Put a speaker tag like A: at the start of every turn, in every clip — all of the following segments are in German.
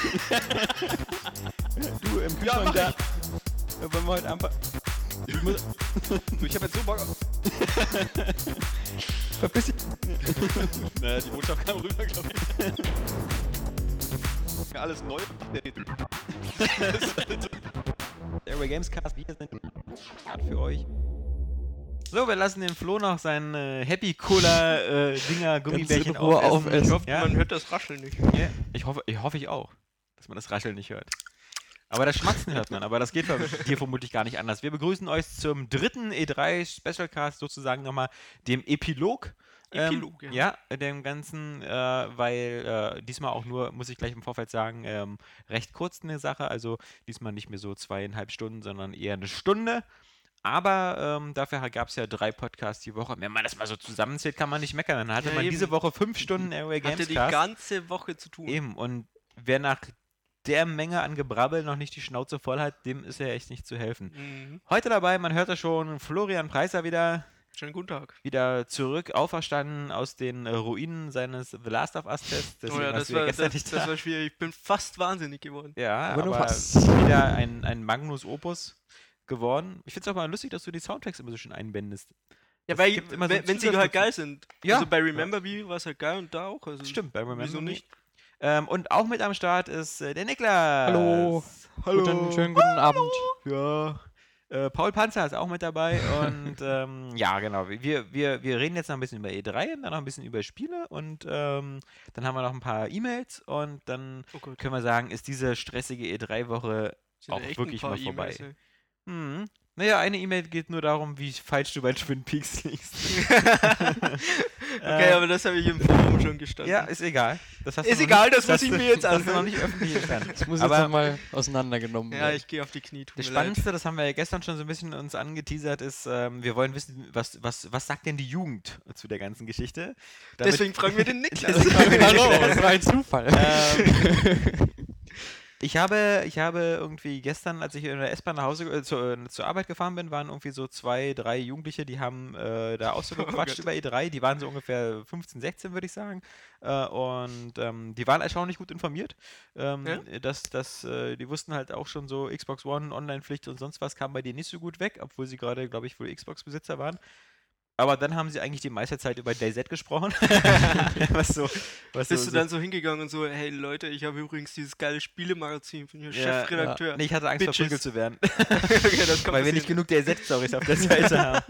A: Du im
B: Ja,
A: Kühlschrank
B: mach
A: da. Äh, Wollen wir heute einfach. Ich muss.
B: Ich habe jetzt so Bock auf.
A: Verpiss dich.
B: Naja, die Botschaft kam rüber, glaube ich. Alles neu.
A: Airway Gamescast. Wir sind für euch. So, wir lassen den Flo noch sein äh, Happy Cola äh, Dinger Gummibärchen aufessen.
C: aufessen.
A: Ich hoffe, ja,
C: man hört das Rascheln nicht.
A: ja, ich hoffe, ich hoffe ich auch, dass man das Rascheln nicht hört. Aber das Schmatzen hört man, aber das geht hier vermutlich gar nicht anders. Wir begrüßen euch zum dritten E3 Specialcast sozusagen nochmal, dem Epilog.
C: Epilog,
A: ähm,
C: ja.
A: ja. dem Ganzen, äh, weil äh, diesmal auch nur, muss ich gleich im Vorfeld sagen, ähm, recht kurz eine Sache. Also diesmal nicht mehr so zweieinhalb Stunden, sondern eher eine Stunde. Aber ähm, dafür gab es ja drei Podcasts die Woche. Wenn man das mal so zusammenzählt, kann man nicht meckern. Dann hatte
C: Ja,
A: man
C: eben.
A: diese Woche fünf Stunden Airway
C: Hatte die ganze Woche zu tun.
A: Eben, und wer nach der Menge an Gebrabbel noch nicht die Schnauze voll hat, dem ist ja echt nicht zu helfen.
C: Mhm.
A: Heute dabei, man hört es schon, Florian Preiser wieder,
C: Schönen guten Tag.
A: wieder zurück, auferstanden aus den Ruinen seines The Last of Us Tests.
C: Oh ja, das war, das,
A: nicht
C: das
A: da.
C: war schwierig. Ich bin fast wahnsinnig geworden.
A: Ja,
C: Aber
A: aber,
C: nur fast.
A: wieder ein, ein Magnus Opus geworden. Ich finde es auch mal lustig, dass du die Soundtracks immer so schön einbendest.
C: Ja, weil,
A: so
C: wenn, wenn sie halt geil sind.
A: Ja.
C: Also bei Remember Me war es halt geil und da auch. Also
A: Stimmt, bei Remember
C: Wieso
A: Me. Ähm, und auch mit am Start ist äh, der Niklas.
C: Hallo.
A: Hallo.
C: Guten, schönen guten Abend.
A: Ja. Äh, Paul Panzer ist auch mit dabei und ähm, ja, genau. Wir, wir, wir reden jetzt noch ein bisschen über E3 und dann noch ein bisschen über Spiele und ähm, dann haben wir noch ein paar E-Mails und dann
C: Oh
A: können wir sagen, ist diese stressige E3-Woche
C: Sind
A: auch wirklich mal vorbei. Hm. Naja, eine E-Mail geht nur darum, wie falsch du bei Twin Peaks liegst.
C: Okay, aber das habe ich im Forum schon gestanden.
A: Ja, ist egal. Das hast
C: Ist egal,
A: nicht,
C: das muss ich mir jetzt
A: du noch nicht öffentlich gestanden.
D: Das muss
A: Aber-
D: jetzt nochmal auseinandergenommen
C: Ja,
D: werden.
C: ich gehe auf die Knie. Tut
A: Das
C: mir leid.
A: Spannendste, das haben wir ja gestern schon so ein bisschen uns angeteasert, ist, ähm, wir wollen wissen, was, was, was sagt denn die Jugend zu der ganzen Geschichte? Damit-
C: Deswegen fragen wir den Niklas.
D: Hallo, das war ein Zufall.
A: Ähm, ich habe, ich habe irgendwie gestern, als ich in der S-Bahn nach Hause äh, zur, äh, zur Arbeit gefahren bin, waren irgendwie so zwei, drei Jugendliche, die haben äh, da auch so gequatscht
C: Gott.
A: über E3. Die waren so ungefähr 15, 16, würde ich sagen. Äh, und ähm, die waren erstaunlich gut informiert. Ähm,
C: Ja?
A: dass, dass, äh, die wussten halt auch schon so, Xbox One, Online-Pflicht und sonst was kam bei denen nicht so gut weg, obwohl sie gerade, glaube ich, wohl Xbox-Besitzer waren. Aber dann haben sie eigentlich die meiste Zeit über DayZ gesprochen. was so, was
C: Bist
A: so,
C: du dann so hingegangen und so, hey Leute, ich habe übrigens dieses geile Spielemagazin von hier,
A: Ja,
C: Chefredakteur.
A: Nee, ich hatte Angst,
C: Bitches.
A: verprügelt zu werden.
C: okay,
A: weil wir nicht genug der Z-Stories auf der Seite haben.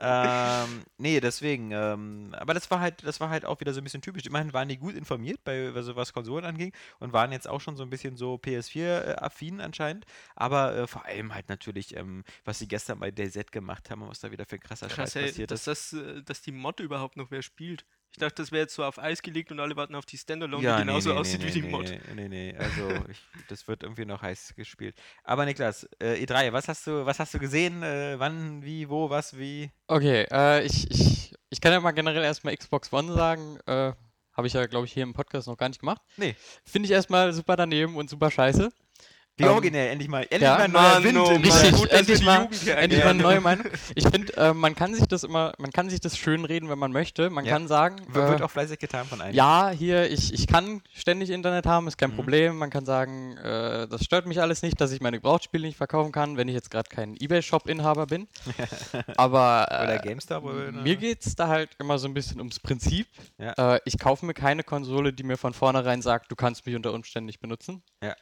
A: Ähm, nee, deswegen. Ähm, aber das war halt, das war halt auch wieder so ein bisschen typisch. Immerhin waren die gut informiert, bei, also was Konsolen anging, und waren jetzt auch schon so ein bisschen so PS4-affin anscheinend. Aber äh, vor allem halt natürlich, ähm, was sie gestern bei DayZ gemacht haben und was da wieder für ein krasser
C: Krass,
A: Scheiß
C: ey,
A: passiert
C: dass,
A: ist.
C: das, äh, dass die Mod überhaupt noch wer spielt. Ich dachte, das wäre jetzt so auf Eis gelegt und alle warten auf die Standalone, die genauso aussieht wie die Mod.
A: Nee, nee, nee. Also ich, das wird irgendwie noch heiß gespielt. Aber Niklas, äh, E3, was hast du, was hast du gesehen? Äh, wann, wie, wo, was, wie?
D: Okay, äh, ich, ich, ich kann ja mal generell erstmal Xbox One sagen. Äh, Habe ich ja, glaube ich, hier im Podcast noch gar nicht gemacht.
A: Nee.
D: Finde ich erstmal super daneben und super scheiße.
A: Wie
D: Ähm,
A: originell, endlich mal. Endlich
D: ja,
A: mal ein neuer
C: Mann,
A: Wind.
C: oh
A: die-
D: Richtig,
C: gut,
D: endlich
C: die
D: mal, endlich mal eine neue Meinung. Ich finde, äh, man kann sich das immer, man kann sich das schön reden, wenn man möchte. Man
A: Ja.
D: kann sagen,
A: W- Wird
D: äh,
A: auch fleißig getan von einem.
D: ja, hier, ich, ich kann ständig Internet haben, ist kein
A: Mhm.
D: Problem. Man kann sagen, äh, das stört mich alles nicht, dass ich meine Gebrauchtspiele nicht verkaufen kann, wenn ich jetzt gerade kein Ebay-Shop-Inhaber bin. Aber äh,
A: Oder GameStop. Oder,
D: mir geht es da halt immer so ein bisschen ums Prinzip.
A: Ja.
D: Äh, ich kaufe mir keine Konsole, die mir von vornherein sagt, du kannst mich unter Umständen nicht benutzen.
A: Ja.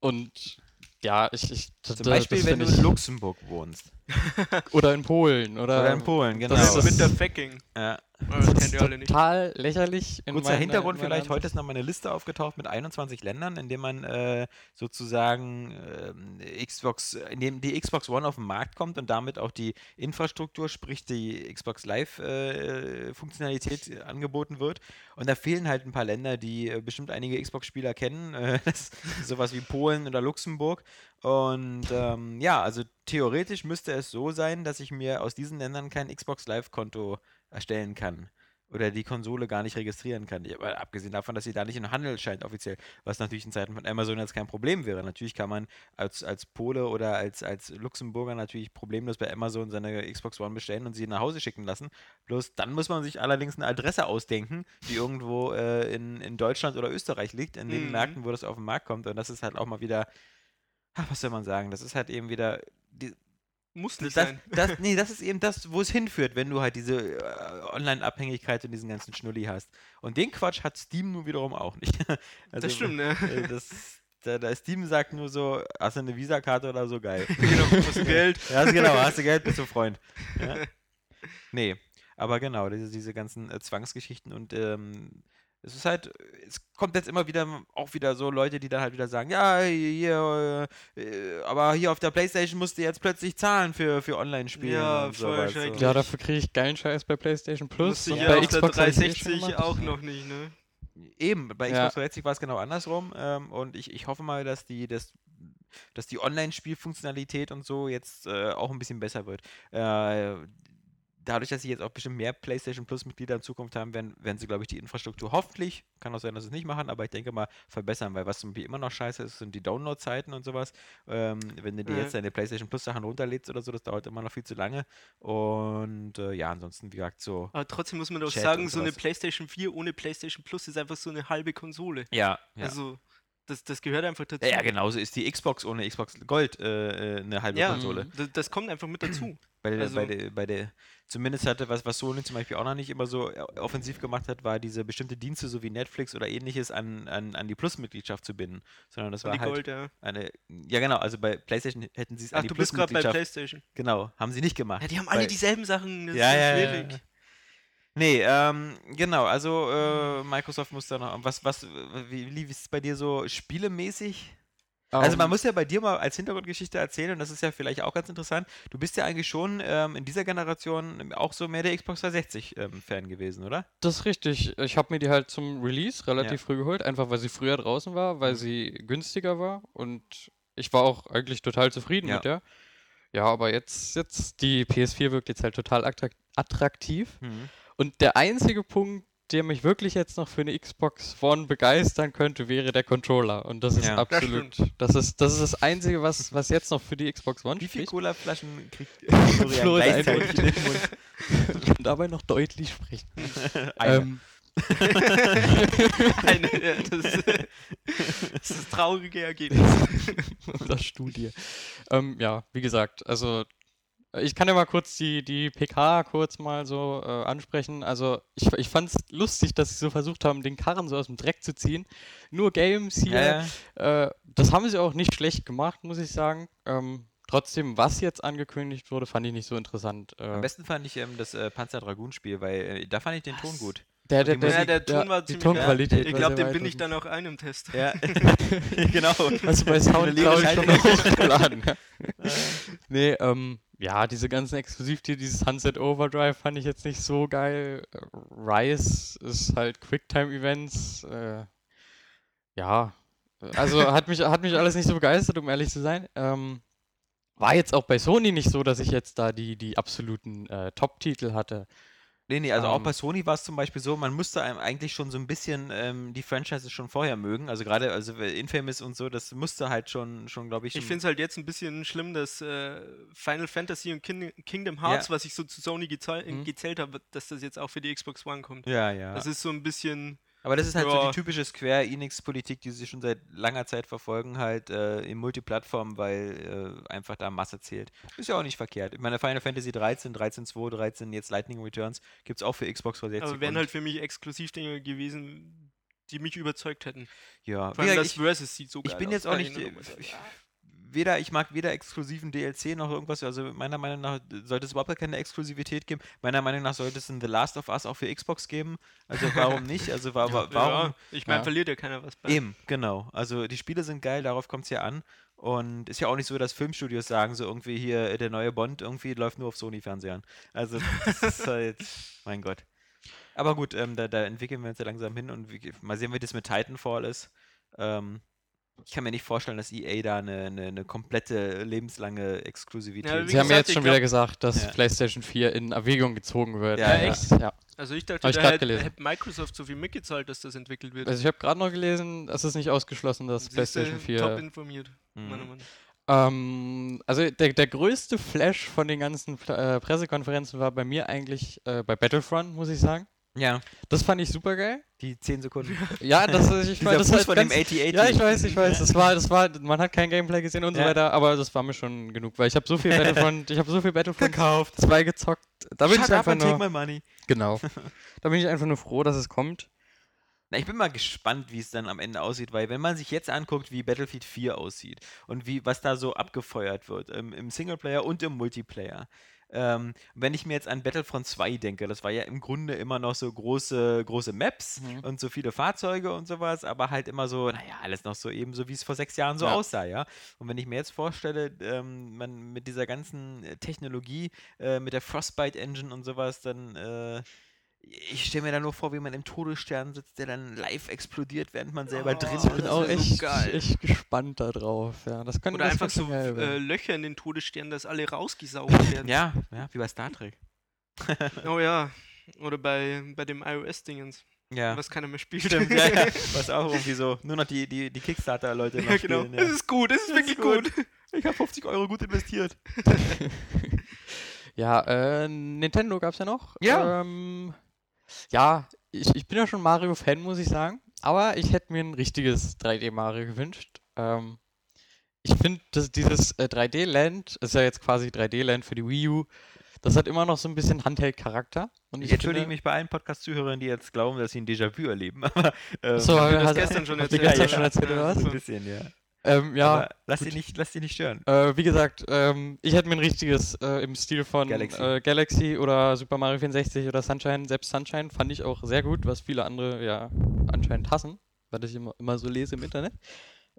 D: Und ja, ich. ich
A: Zum
D: das-
A: Beispiel,
D: das
A: wenn du in Luxemburg wohnst.
D: Oder in Polen. Oder,
A: Oder in Polen, genau.
D: Das
C: mit
D: ist,
C: der Facking.
A: Ja.
D: Das
C: das
D: ist
C: ihr alle nicht.
D: total lächerlich. in
A: Kurzer
D: meiner-
A: Hintergrund vielleicht, heute ist nochmal eine Liste aufgetaucht mit 21 Ländern, in denen man äh, sozusagen ähm, Xbox, in dem die Xbox One auf den Markt kommt und damit auch die Infrastruktur, sprich die Xbox Live äh, Funktionalität angeboten wird. Und da fehlen halt ein paar Länder, die äh, bestimmt einige Xbox-Spieler kennen, äh, das sowas wie Polen oder Luxemburg. Und ähm, ja, also theoretisch müsste es so sein, dass ich mir aus diesen Ländern kein Xbox Live-Konto erstellen kann. Oder die Konsole gar nicht registrieren kann. Aber abgesehen davon, dass sie da nicht in Handel scheint offiziell, was natürlich in Zeiten von Amazon jetzt kein Problem wäre. Natürlich kann man als, als Pole oder als, als Luxemburger natürlich problemlos bei Amazon seine Xbox One bestellen und sie nach Hause schicken lassen. Bloß dann muss man sich allerdings eine Adresse ausdenken, die irgendwo äh, in, in Deutschland oder Österreich liegt, in den
C: Mhm.
A: Märkten, wo das auf den Markt kommt. Und das ist halt auch mal wieder, ach, was soll man sagen, das ist halt eben wieder, die,
C: Muss nicht
A: das,
C: sein.
A: das, nee, das ist eben das, wo es hinführt, wenn du halt diese äh, Online-Abhängigkeit und diesen ganzen Schnulli hast. Und den Quatsch hat Steam nun wiederum auch nicht. Also,
C: das stimmt, ne?
A: äh, Das, da, da Steam sagt nur so, hast du eine Visa-Karte oder so, geil.
C: genau, hast du Geld.
A: Ja, also genau, hast du Geld, bist du Freund. Ja? Nee, aber genau, diese, diese ganzen äh, Zwangsgeschichten und ähm, es ist halt, es kommt jetzt immer wieder auch wieder so Leute, die dann halt wieder sagen, ja, hier, äh, aber hier auf der Playstation musst du jetzt plötzlich zahlen für, für Online-Spiele.
C: Ja, voll schrecklich.
D: Ja, dafür kriege ich geilen Scheiß bei PlayStation Plus. Und bei Xbox hab ich eh schon
C: 360
D: gemacht.
C: auch noch nicht, ne?
A: Eben, bei
D: Ja.
A: Xbox 360 war es genau andersrum ähm, und ich, ich hoffe mal, dass die, dass, dass die Online-Spielfunktionalität und so jetzt äh, auch ein bisschen besser wird. Äh, dadurch, dass sie jetzt auch bestimmt mehr PlayStation Plus-Mitglieder in Zukunft haben, werden, werden sie, glaube ich, die Infrastruktur hoffentlich, kann auch sein, dass sie es nicht machen, aber ich denke mal, verbessern, weil was zum Beispiel immer noch scheiße ist, sind die Download-Zeiten und sowas. Ähm, wenn du dir
C: Ja.
A: jetzt deine PlayStation Plus-Sachen runterlädst oder so, das dauert immer noch viel zu lange. Und äh, ja, ansonsten, wie gesagt, so.
C: Aber trotzdem muss man doch
A: Chat
C: sagen, so eine. PlayStation 4 ohne PlayStation Plus ist einfach so eine halbe Konsole.
A: Ja, ja.
C: Also, das, das gehört einfach dazu.
A: Ja, genauso ist die Xbox ohne Xbox Gold äh, äh, eine halbe
C: Ja,
A: Konsole.
C: das, das kommt einfach mit dazu.
A: Bei der, bei
C: also-
A: der, bei der, zumindest hatte, was, was Sony zum Beispiel auch noch nicht immer so äh, offensiv gemacht hat, war diese bestimmte Dienste, so wie Netflix oder ähnliches, an, an, an die Plus-Mitgliedschaft zu binden. Sondern das war
C: die
A: halt
C: Gold, ja.
A: eine. Ja, genau, also bei PlayStation hätten sie es an die
C: du bist gerade bei
A: Plus-Mitgliedschaft.
C: PlayStation.
A: Genau, haben sie nicht gemacht.
C: Ja, die haben alle dieselben Sachen. Das
A: ja,
C: ist
A: ja, ja,
C: schwierig.
A: ja. Nee, ähm, genau, also äh, Microsoft muss da noch. Was, was, wie lief es bei dir so spielemäßig? Also man
D: Ähm,
A: muss ja bei dir mal als Hintergrundgeschichte erzählen, und das ist ja vielleicht auch ganz interessant, du bist ja eigentlich schon ähm, in dieser Generation auch so mehr der Xbox 360-Fan gewesen, oder?
D: Das ist richtig. Ich habe mir die halt zum Release relativ früh geholt, einfach weil sie früher draußen war, weil
A: Mhm.
D: sie günstiger war und ich war auch eigentlich total zufrieden
A: Ja.
D: mit der. Ja, aber jetzt, jetzt, die PS4 wirkt jetzt halt total attrakt attraktiv. Und der einzige Punkt, der mich wirklich jetzt noch für eine Xbox One begeistern könnte, wäre der Controller. Und das ist
A: Ja. Das
D: absolut, das ist, das ist das Einzige, was, was jetzt noch für die Xbox One
A: Wie viele
D: spricht.
A: Colaflaschen kriegt Florian gleichzeitig in den Mund?
D: Und dabei noch deutlich sprechen. Ähm,
C: Eine, ja, das, ist- das ist das traurige Ergebnis.
D: oder Studie. Ähm, ja, wie gesagt, also ich kann ja mal kurz die, die PK kurz mal so äh, ansprechen. Also ich, ich fand es lustig, dass sie so versucht haben, den Karren so aus dem Dreck zu ziehen. Nur Games hier.
A: Ja,
D: Äh, das haben sie auch nicht schlecht gemacht, muss ich sagen. Ähm, trotzdem, was jetzt angekündigt wurde, fand ich nicht so interessant. Äh,
A: am besten fand ich ähm, das äh, Panzer Dragoon Spiel, weil äh, da fand ich den Ton
C: Was?
A: gut.
D: Der, der,
A: die
D: der,
C: der Ton war
D: die
C: ziemlich-
D: Tonqualität.
C: Ich glaube, den bin ich dann auch einem Test.
A: Ja, genau.
D: Hast du bei
A: Eine leere
D: Soundcloud schon noch hochgeladen? nee, ähm, ja, diese ganzen Exklusivtitel, dieses Sunset Overdrive fand ich jetzt nicht so geil. Rise ist halt Quicktime-Events. Äh, ja, also hat mich, hat mich alles nicht so begeistert, um ehrlich zu sein. Ähm, war jetzt auch bei Sony nicht so, dass ich jetzt da die, die absoluten äh, Top-Titel hatte.
A: Nee, nee, also auch
D: Ähm.
A: bei Sony war es zum Beispiel so, man musste einem eigentlich schon so ein bisschen ähm, die Franchises schon vorher mögen. Also gerade also Infamous und so, das musste halt schon, schon glaube ich.
C: Ich finde es halt jetzt ein bisschen schlimm, dass äh, Final Fantasy und Kin Kingdom Hearts, was ich so zu Sony gezähl
D: Mhm.
C: gezählt habe, dass das jetzt auch für die Xbox One kommt.
A: Ja, ja.
C: Das ist so ein bisschen.
A: Aber das ist halt so
C: Ja.
A: die typische Square Enix-Politik, die sie schon seit langer Zeit verfolgen, halt äh, im Multiplattform, weil äh, einfach da Masse zählt. Ist ja auch nicht verkehrt. Ich meine, Final Fantasy 13, 13.2, 13, jetzt Lightning Returns, gibt es auch für Xbox 360.
C: Aber wären halt für mich Exklusivdinge gewesen, die mich überzeugt hätten.
A: ja,
C: Vor allem das
A: ich,
C: Versus sieht so
A: ich
C: geil
A: bin
C: aus,
A: jetzt auch nicht. Ich, weder, ich mag weder exklusiven DLC noch irgendwas, also meiner Meinung nach sollte es überhaupt keine Exklusivität geben. Meiner Meinung nach sollte es ein The Last of Us auch für Xbox geben. Also warum nicht? Also wa wa warum?
C: Ja, ich meine,
D: Ja.
C: verliert ja keiner was bei.
A: Eben, genau. Also die Spiele sind geil, darauf kommt es ja an. Und ist ja auch nicht so, dass Filmstudios sagen, so irgendwie hier äh, der neue Bond irgendwie läuft nur auf Sony-Fernsehern. Also das ist halt, mein Gott. Aber gut, ähm, da, da entwickeln wir uns ja langsam hin und wie, mal sehen, wie das mit Titanfall ist. Ähm, ich kann mir nicht vorstellen, dass EA da eine, eine, eine komplette lebenslange Exklusivität
C: Ja, wie
D: Sie haben
C: gesagt,
D: jetzt schon
C: glaub-
D: wieder gesagt, dass
A: Ja.
D: PlayStation 4 in Erwägung gezogen wird.
A: Ja,
C: Ja,
A: echt?
D: Ja.
C: Also ich dachte,
D: Hab ich
C: da hätte
D: gelesen.
C: hätte Microsoft so viel mitgezahlt, dass das entwickelt wird.
D: Also ich habe gerade noch gelesen, es ist nicht ausgeschlossen, dass
C: Siehste,
D: PlayStation 4
C: Top informiert.
A: Mhm.
C: meiner Meinung nach.
D: Ähm, also der, der größte Flash von den ganzen äh, Pressekonferenzen war bei mir eigentlich äh, bei Battlefront, muss ich sagen.
A: Ja,
D: Das fand ich super geil.
A: die 10 Sekunden.
D: Ja, das ist, ich fand das
A: Fuß von dem
D: ganz,
A: 8080.
D: Ja, ich weiß, ich weiß. Das war, das war, man hat kein Gameplay gesehen und so
A: Ja.
D: weiter, aber das war mir schon genug, weil ich habe so viel Battlefront, ich habe so viel Battlefront
A: Gekauft.
D: 2 gezockt. Da bin
A: Shut
D: ich einfach
A: and take
D: nur,
A: my money.
D: genau. Da bin ich einfach nur froh, dass es kommt.
A: Na, ich bin mal gespannt, wie es dann am Ende aussieht, weil wenn man sich jetzt anguckt, wie Battlefield 4 aussieht und wie was da so abgefeuert wird im, im Singleplayer und im Multiplayer. Ähm, wenn ich mir jetzt an Battlefront 2 denke, das war ja im Grunde immer noch so große, große Maps
D: Mhm.
A: und so viele Fahrzeuge und sowas, aber halt immer so, naja, alles noch so eben so, wie es vor sechs Jahren so
D: Ja.
A: aussah, ja. Und wenn ich mir jetzt vorstelle, ähm, man mit dieser ganzen äh, Technologie, äh, mit der Frostbite Engine und sowas, dann äh, ich stelle mir da nur vor, wie man im Todesstern sitzt, der dann live explodiert, während man selber
C: Oh,
A: drin
C: das
D: Ich bin auch
C: so
D: echt,
C: geil.
D: echt gespannt darauf. Ja, das könnte
C: Oder
D: das
C: einfach so äh. Löcher in den Todesstern, dass alle rausgesaugt werden.
A: Ja, ja, wie bei Star Trek.
C: Oh ja. Oder bei, bei dem iOS-Dingens,
A: Ja.
C: was keiner mehr spielt.
A: Stimmt, ja, ja. Was auch irgendwie so, nur noch die, die, die Kickstarter-Leute noch
C: Ja, genau.
A: spielen.
C: Es ist gut, es ist
A: Es
C: wirklich
A: ist gut.
C: gut.
A: Ich habe 50 Euro gut investiert.
D: Ja, äh, Nintendo gab's ja noch.
A: Ja.
D: Ähm, ja, ich, ich bin ja schon Mario-Fan, muss ich sagen. Aber ich hätte mir ein richtiges 3D-Mario gewünscht. Ähm, ich finde, dass dieses äh, 3D-Land, ist ja jetzt quasi 3D-Land für die Wii U, das hat immer noch so ein bisschen Handheld-Charakter. Und
A: Ich entschuldige mich bei allen Podcast-Zuhörern, die jetzt glauben, dass sie ein Déjà-vu erleben. Aber, ähm,
D: So,
C: das
D: hat-
C: gestern schon erzählt.
D: gestern
A: Ja,
D: schon
A: ja.
D: erzählt, oder
C: Ja,
D: was?
A: so
C: super.
A: ein bisschen, ja.
D: Ähm, ja,
A: Aber lass
D: gut.
A: dich, nicht, lass nicht stören.
D: Äh, wie gesagt, ähm, ich hätte mir ein richtiges äh, im Stil von
A: Galaxy.
D: Äh, Galaxy oder Super Mario 64 oder Sunshine, selbst Sunshine fand ich auch sehr gut, was viele andere ja anscheinend hassen, weil ich immer, immer so lese im Internet.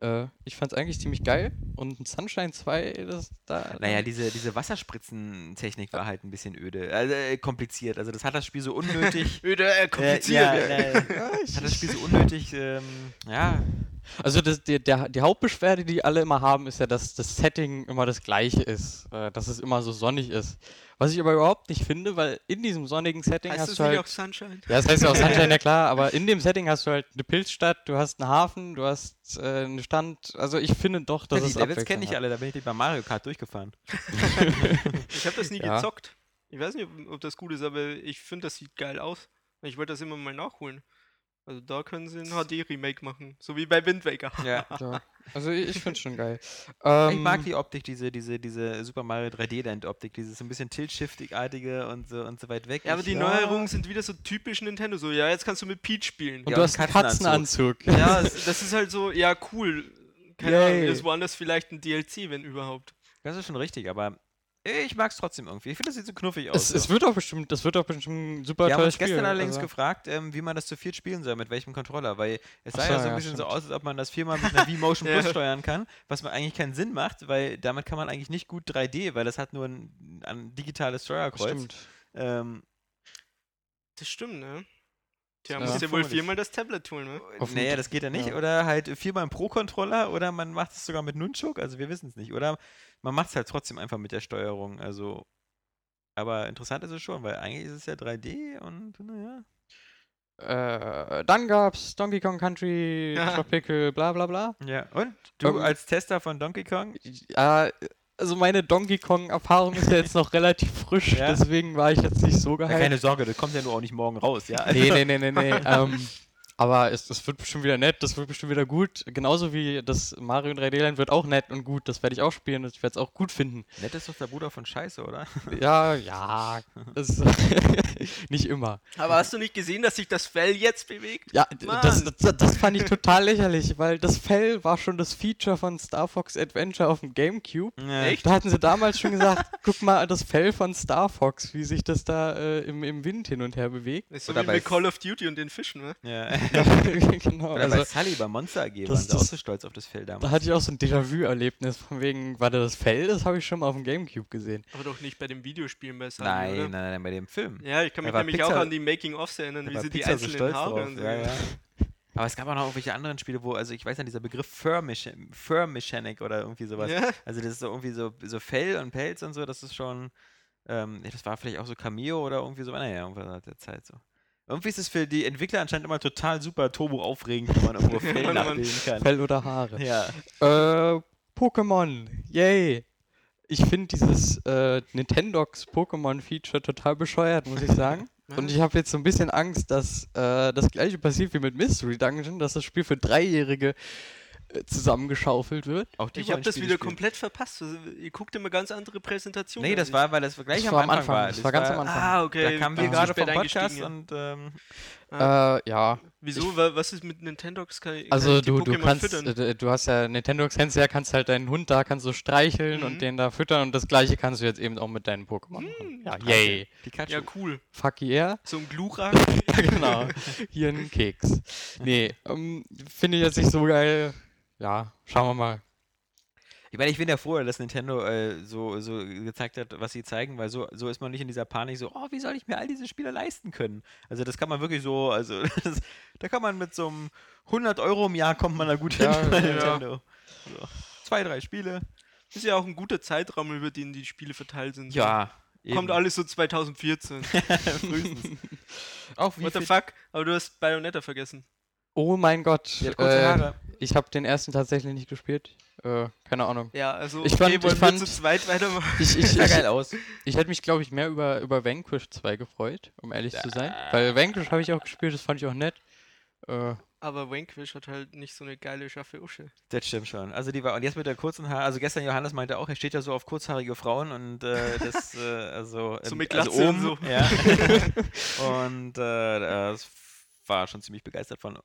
D: Äh, ich fand es eigentlich ziemlich geil und ein Sunshine 2, das da.
A: Naja, diese, diese Wasserspritzen-Technik war halt ein bisschen öde, also äh, kompliziert. Also das hat das Spiel so unnötig.
C: Öde, äh,
A: äh,
C: kompliziert.
A: ja,
C: ja.
A: äh, hat das Spiel so unnötig, ähm, ja,
D: Also das, die, der, die Hauptbeschwerde, die alle immer haben, ist ja, dass das Setting immer das gleiche ist, äh, dass es immer so sonnig ist. Was ich aber überhaupt nicht finde, weil in diesem sonnigen Setting
C: Heißt
D: hast
C: das
D: du
C: nicht
D: halt
C: auch Sunshine?
D: Ja, das heißt ja auch Sunshine, ja klar, aber in dem Setting hast du halt eine Pilzstadt, du hast einen Hafen, du hast äh, einen Stand. Also ich finde doch, dass
A: die
D: es
A: Levels kenne ich alle, da bin ich bei Mario Kart durchgefahren.
C: Ich habe das nie
D: Ja.
C: gezockt. Ich weiß nicht, ob, ob das gut ist, aber ich finde, das sieht geil aus. Ich wollte das immer mal nachholen. Also da können sie ein HD-Remake machen. So wie bei Wind Waker.
A: Ja.
D: Ja. Also ich, ich finde es schon geil.
A: Ich
D: Ähm,
A: mag die Optik, diese, diese, diese Super Mario 3D-Land-Optik, dieses so ein bisschen Tilt-Shiftig-artige und so und so weit weg.
C: Ja, aber
A: Ich-
C: die Neuerungen sind wieder so typisch Nintendo. So, ja, jetzt kannst du mit Peach spielen.
D: Und
A: Ja,
D: du
A: und
D: hast einen
A: Katzenanzug.
D: Katzenanzug.
C: Ja, das ist halt so, ja, cool. Keine Ahnung, ist woanders vielleicht ein DLC, wenn überhaupt.
A: Das ist schon richtig, aber ich mag es trotzdem irgendwie. Ich finde, das sieht so knuffig aus.
D: Es,
A: so.
D: es wird auch bestimmt, das wird auch bestimmt ein super
A: Wir haben
D: tolles
A: uns gestern allerdings
D: also.
A: gefragt, ähm, wie man das zu viert spielen soll, mit welchem Controller, weil es sah
D: so,
A: ja so ein
D: ja,
A: bisschen so
D: stimmt.
A: aus, als ob man das viermal mit einer V-Motion
C: Ja.
A: Plus steuern kann, was man eigentlich keinen Sinn macht, weil damit kann man eigentlich nicht gut 3D, weil das hat nur ein, ein digitales Steuerkreuz.
D: Stimmt.
A: Ähm,
C: Das stimmt, ne? Tja,
D: Ja.
C: musst dir wohl viermal das Tablet holen, ne?
A: Naja, das geht ja nicht.
D: Ja.
A: Oder halt viermal im Pro-Controller oder man macht es sogar mit Nunchuk, also wir wissen es nicht. Oder man macht es halt trotzdem einfach mit der Steuerung, also aber interessant ist es schon, weil eigentlich ist es ja 3D und naja.
D: Äh, dann gab's Donkey Kong Country,
C: Ja.
D: Tropical, bla bla bla.
A: Ja, und du
D: Ähm,
A: als Tester von Donkey Kong?
D: Ja, also meine Donkey Kong-Erfahrung ist ja jetzt noch relativ frisch,
A: Ja.
D: deswegen war ich jetzt nicht so
A: Ja,
D: gehypt.
A: keine Sorge, das kommt ja nur auch nicht morgen raus, ja? Also,
D: Nee, nee, nee, nee, nee. ähm, Aber es, es wird bestimmt wieder nett, das wird bestimmt wieder gut. Genauso wie das Mario 3D Land wird auch nett und gut. Das werde ich auch spielen und ich werde es auch gut finden.
A: Nett ist doch der Bruder von Scheiße, oder?
D: Ja, ja. Nicht immer.
C: Aber hast du nicht gesehen, dass sich das Fell jetzt bewegt?
D: Ja, das, das, das fand ich total lächerlich, weil das Fell war schon das Feature von Star Fox Adventure auf dem Gamecube.
A: Ja.
C: Echt?
D: Da hatten sie damals schon gesagt, guck mal das Fell von Star Fox, wie sich das da äh, im, im Wind hin und her bewegt.
C: Das ist so
A: Oder
C: wie
A: bei
C: mit Call of Duty und den Fischen, ne?
A: Ja.
D: Ja, genau.
A: Oder bei
D: Also,
A: Sully bei Monster AG
D: das-
A: waren sie auch so stolz auf das Feld
D: da
A: damals.
D: hatte ich auch so ein Déjà-vu-Erlebnis von wegen, warte, das Fell, das habe ich schon mal auf dem Gamecube gesehen.
C: Aber doch nicht bei den Videospielen bei Sony,
A: Nein,
C: oder?
A: nein, nein, nein, bei dem Film.
C: Ja, ich kann
A: Da
C: mich nämlich
A: Pixar-
C: auch an die Making-ofs erinnern,
A: Da
C: wie sie die
A: Pixar so
C: einzelnen
A: stolz
C: Haare
A: drauf.
C: und so.
A: Ja, ja. Aber es gab auch noch irgendwelche anderen Spiele, wo, also ich weiß nicht, dieser Begriff Fur, Fur Mechanic oder irgendwie sowas.
C: Ja.
A: Also das ist so irgendwie so, so Fell und Pelz und so, das ist schon, ähm, das war vielleicht auch so Cameo oder irgendwie so, naja, irgendwas hat der Zeit so. Irgendwie ist es für die Entwickler anscheinend immer total super turbo aufregend, wenn man irgendwo Fell nachbilden kann.
D: Fell oder Haare.
A: Ja.
D: Äh, Pokémon, yay. Ich finde dieses äh, Nintendox Pokémon-Feature total bescheuert, muss ich sagen. Und ich habe jetzt so ein bisschen Angst, dass äh, das gleiche passiert wie mit Mystery Dungeon, dass das Spiel für Dreijährige äh, zusammengeschaufelt wird.
C: Ich habe das wieder
A: spielen.
C: komplett verpasst. Also, ihr guckt immer ganz andere Präsentationen.
A: Nee, das
C: als
A: war, weil das gleich
D: Das
A: am
D: war am
A: Anfang,
D: Anfang,
A: war.
D: das war ganz am Anfang.
C: Ah, okay.
A: Da kamen wir gerade vom Podcast und ähm.
D: Äh, ja.
C: Wieso? Wa- Was ist mit Nintendox? Kann, kann
D: Also
C: ich die
D: du, du
C: Pokémon
D: kannst,
C: füttern?
D: äh, du hast ja Nintendo kennst ja, kannst halt deinen Hund da, kannst du streicheln
C: Mhm.
D: und den da füttern und das gleiche kannst du jetzt eben auch mit deinen Pokémon
C: Hm,
D: machen. Ja, yay.
A: Pikachu.
C: Ja, cool.
D: Fuck yeah.
C: So ein Glurak.
D: Ja, genau. Hier ein Keks. Nee, ähm, finde ich jetzt nicht so geil. Ja, schauen wir mal.
A: Ich meine, ich bin ja froh, dass Nintendo äh, so, so gezeigt hat, was sie zeigen, weil so, so ist man nicht in dieser Panik so, oh, wie soll ich mir all diese Spiele leisten können? Also das kann man wirklich so, also das, da kann man mit so einem 100 Euro im Jahr kommt man da gut
D: Ja,
A: hin bei
C: ja.
A: Nintendo. So. Zwei, drei Spiele.
C: Ist ja auch ein guter Zeitraum, über den die Spiele verteilt sind.
A: Ja.
C: Kommt alles so 2014.
A: frühestens. Auch wie
C: What the fuck? Aber du hast Bayonetta vergessen.
D: Oh mein Gott.
A: Die hat kurze
D: äh,
A: Haare.
D: Ich habe den ersten tatsächlich nicht gespielt. Äh, keine Ahnung.
C: Ja, also
D: Ich
C: okay,
D: fand- ich fand-
C: zu zweit weitermachen?
D: Ich, ich,
A: Sah
D: ich,
A: geil aus.
D: ich hätte mich, glaube ich, mehr über, über Vanquish 2 gefreut, um ehrlich zu sein. Weil Vanquish habe ich auch gespielt, das fand ich auch nett. Äh,
C: Aber Vanquish hat halt nicht so eine geile, scharfe Usche.
A: Das stimmt schon. Also die war und jetzt mit der kurzen Haare. Also gestern Johannes meinte auch, er steht ja so auf kurzhaarige Frauen und äh, das äh, also
C: So mit
A: also
C: Glatze und
A: oben,
C: so.
A: Ja. und äh, das war schon ziemlich begeistert von.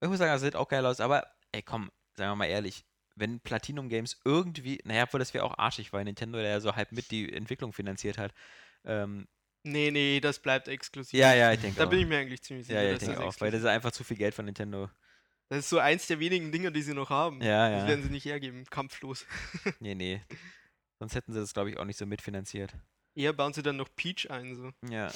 A: Ich muss sagen, das sieht auch geil aus. Aber ey, komm, sagen wir mal ehrlich. Wenn Platinum Games irgendwie, naja, obwohl das wäre auch arschig, weil Nintendo der ja so halb mit die Entwicklung finanziert hat. Ähm,
C: Nee, nee, das bleibt exklusiv.
A: ja, ja, ich denke
C: Da
A: auch.
C: bin ich mir eigentlich ziemlich sicher.
A: ja, ja, ich denke
C: das
A: auch, weil das
C: exklusiv
A: ist einfach zu viel Geld von Nintendo.
C: Das ist so eins der wenigen Dinge, die sie noch haben.
A: Ja,
C: Das
A: ja.
C: werden sie nicht hergeben, kampflos.
A: Nee, nee. Sonst hätten sie das, glaube ich, auch nicht so mitfinanziert.
C: Eher bauen sie dann noch Peach ein, so.
A: Ja.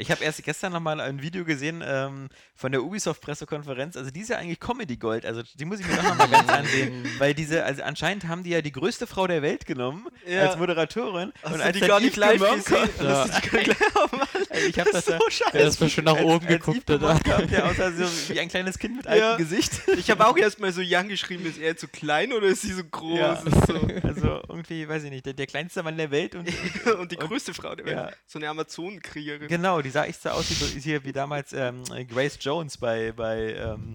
A: Ich habe erst gestern nochmal ein Video gesehen ähm, von der Ubisoft-Pressekonferenz. Also die ist ja eigentlich Comedy Gold. Also die muss ich mir noch mal ganz ansehen. Weil diese, also anscheinend haben die ja die größte Frau der Welt genommen
C: Ja.
A: als Moderatorin.
C: Hast
A: und als
C: die gar nicht live gesehen?
D: Ja.
C: Du die gar nicht
A: ich hab das
C: so
A: ja-
D: das war schon nach
A: als-
D: oben
A: als
D: geguckt.
A: Guillemot
D: Oder?
A: kam, der aussah so wie ein kleines Kind mit
C: Ja.
A: altem Gesicht.
C: Ich habe auch erstmal so Jan geschrieben, ist er zu klein oder ist sie so groß?
A: Ja.
C: So.
A: Also irgendwie, weiß ich nicht, der, der kleinste Mann der Welt und
C: Und die
A: Und-
C: größte Frau der Welt.
A: ja.
C: So eine Amazonenkriegerin.
A: Genau, die sah echt so aus wie, hier wie damals ähm, Grace Jones bei, bei ähm,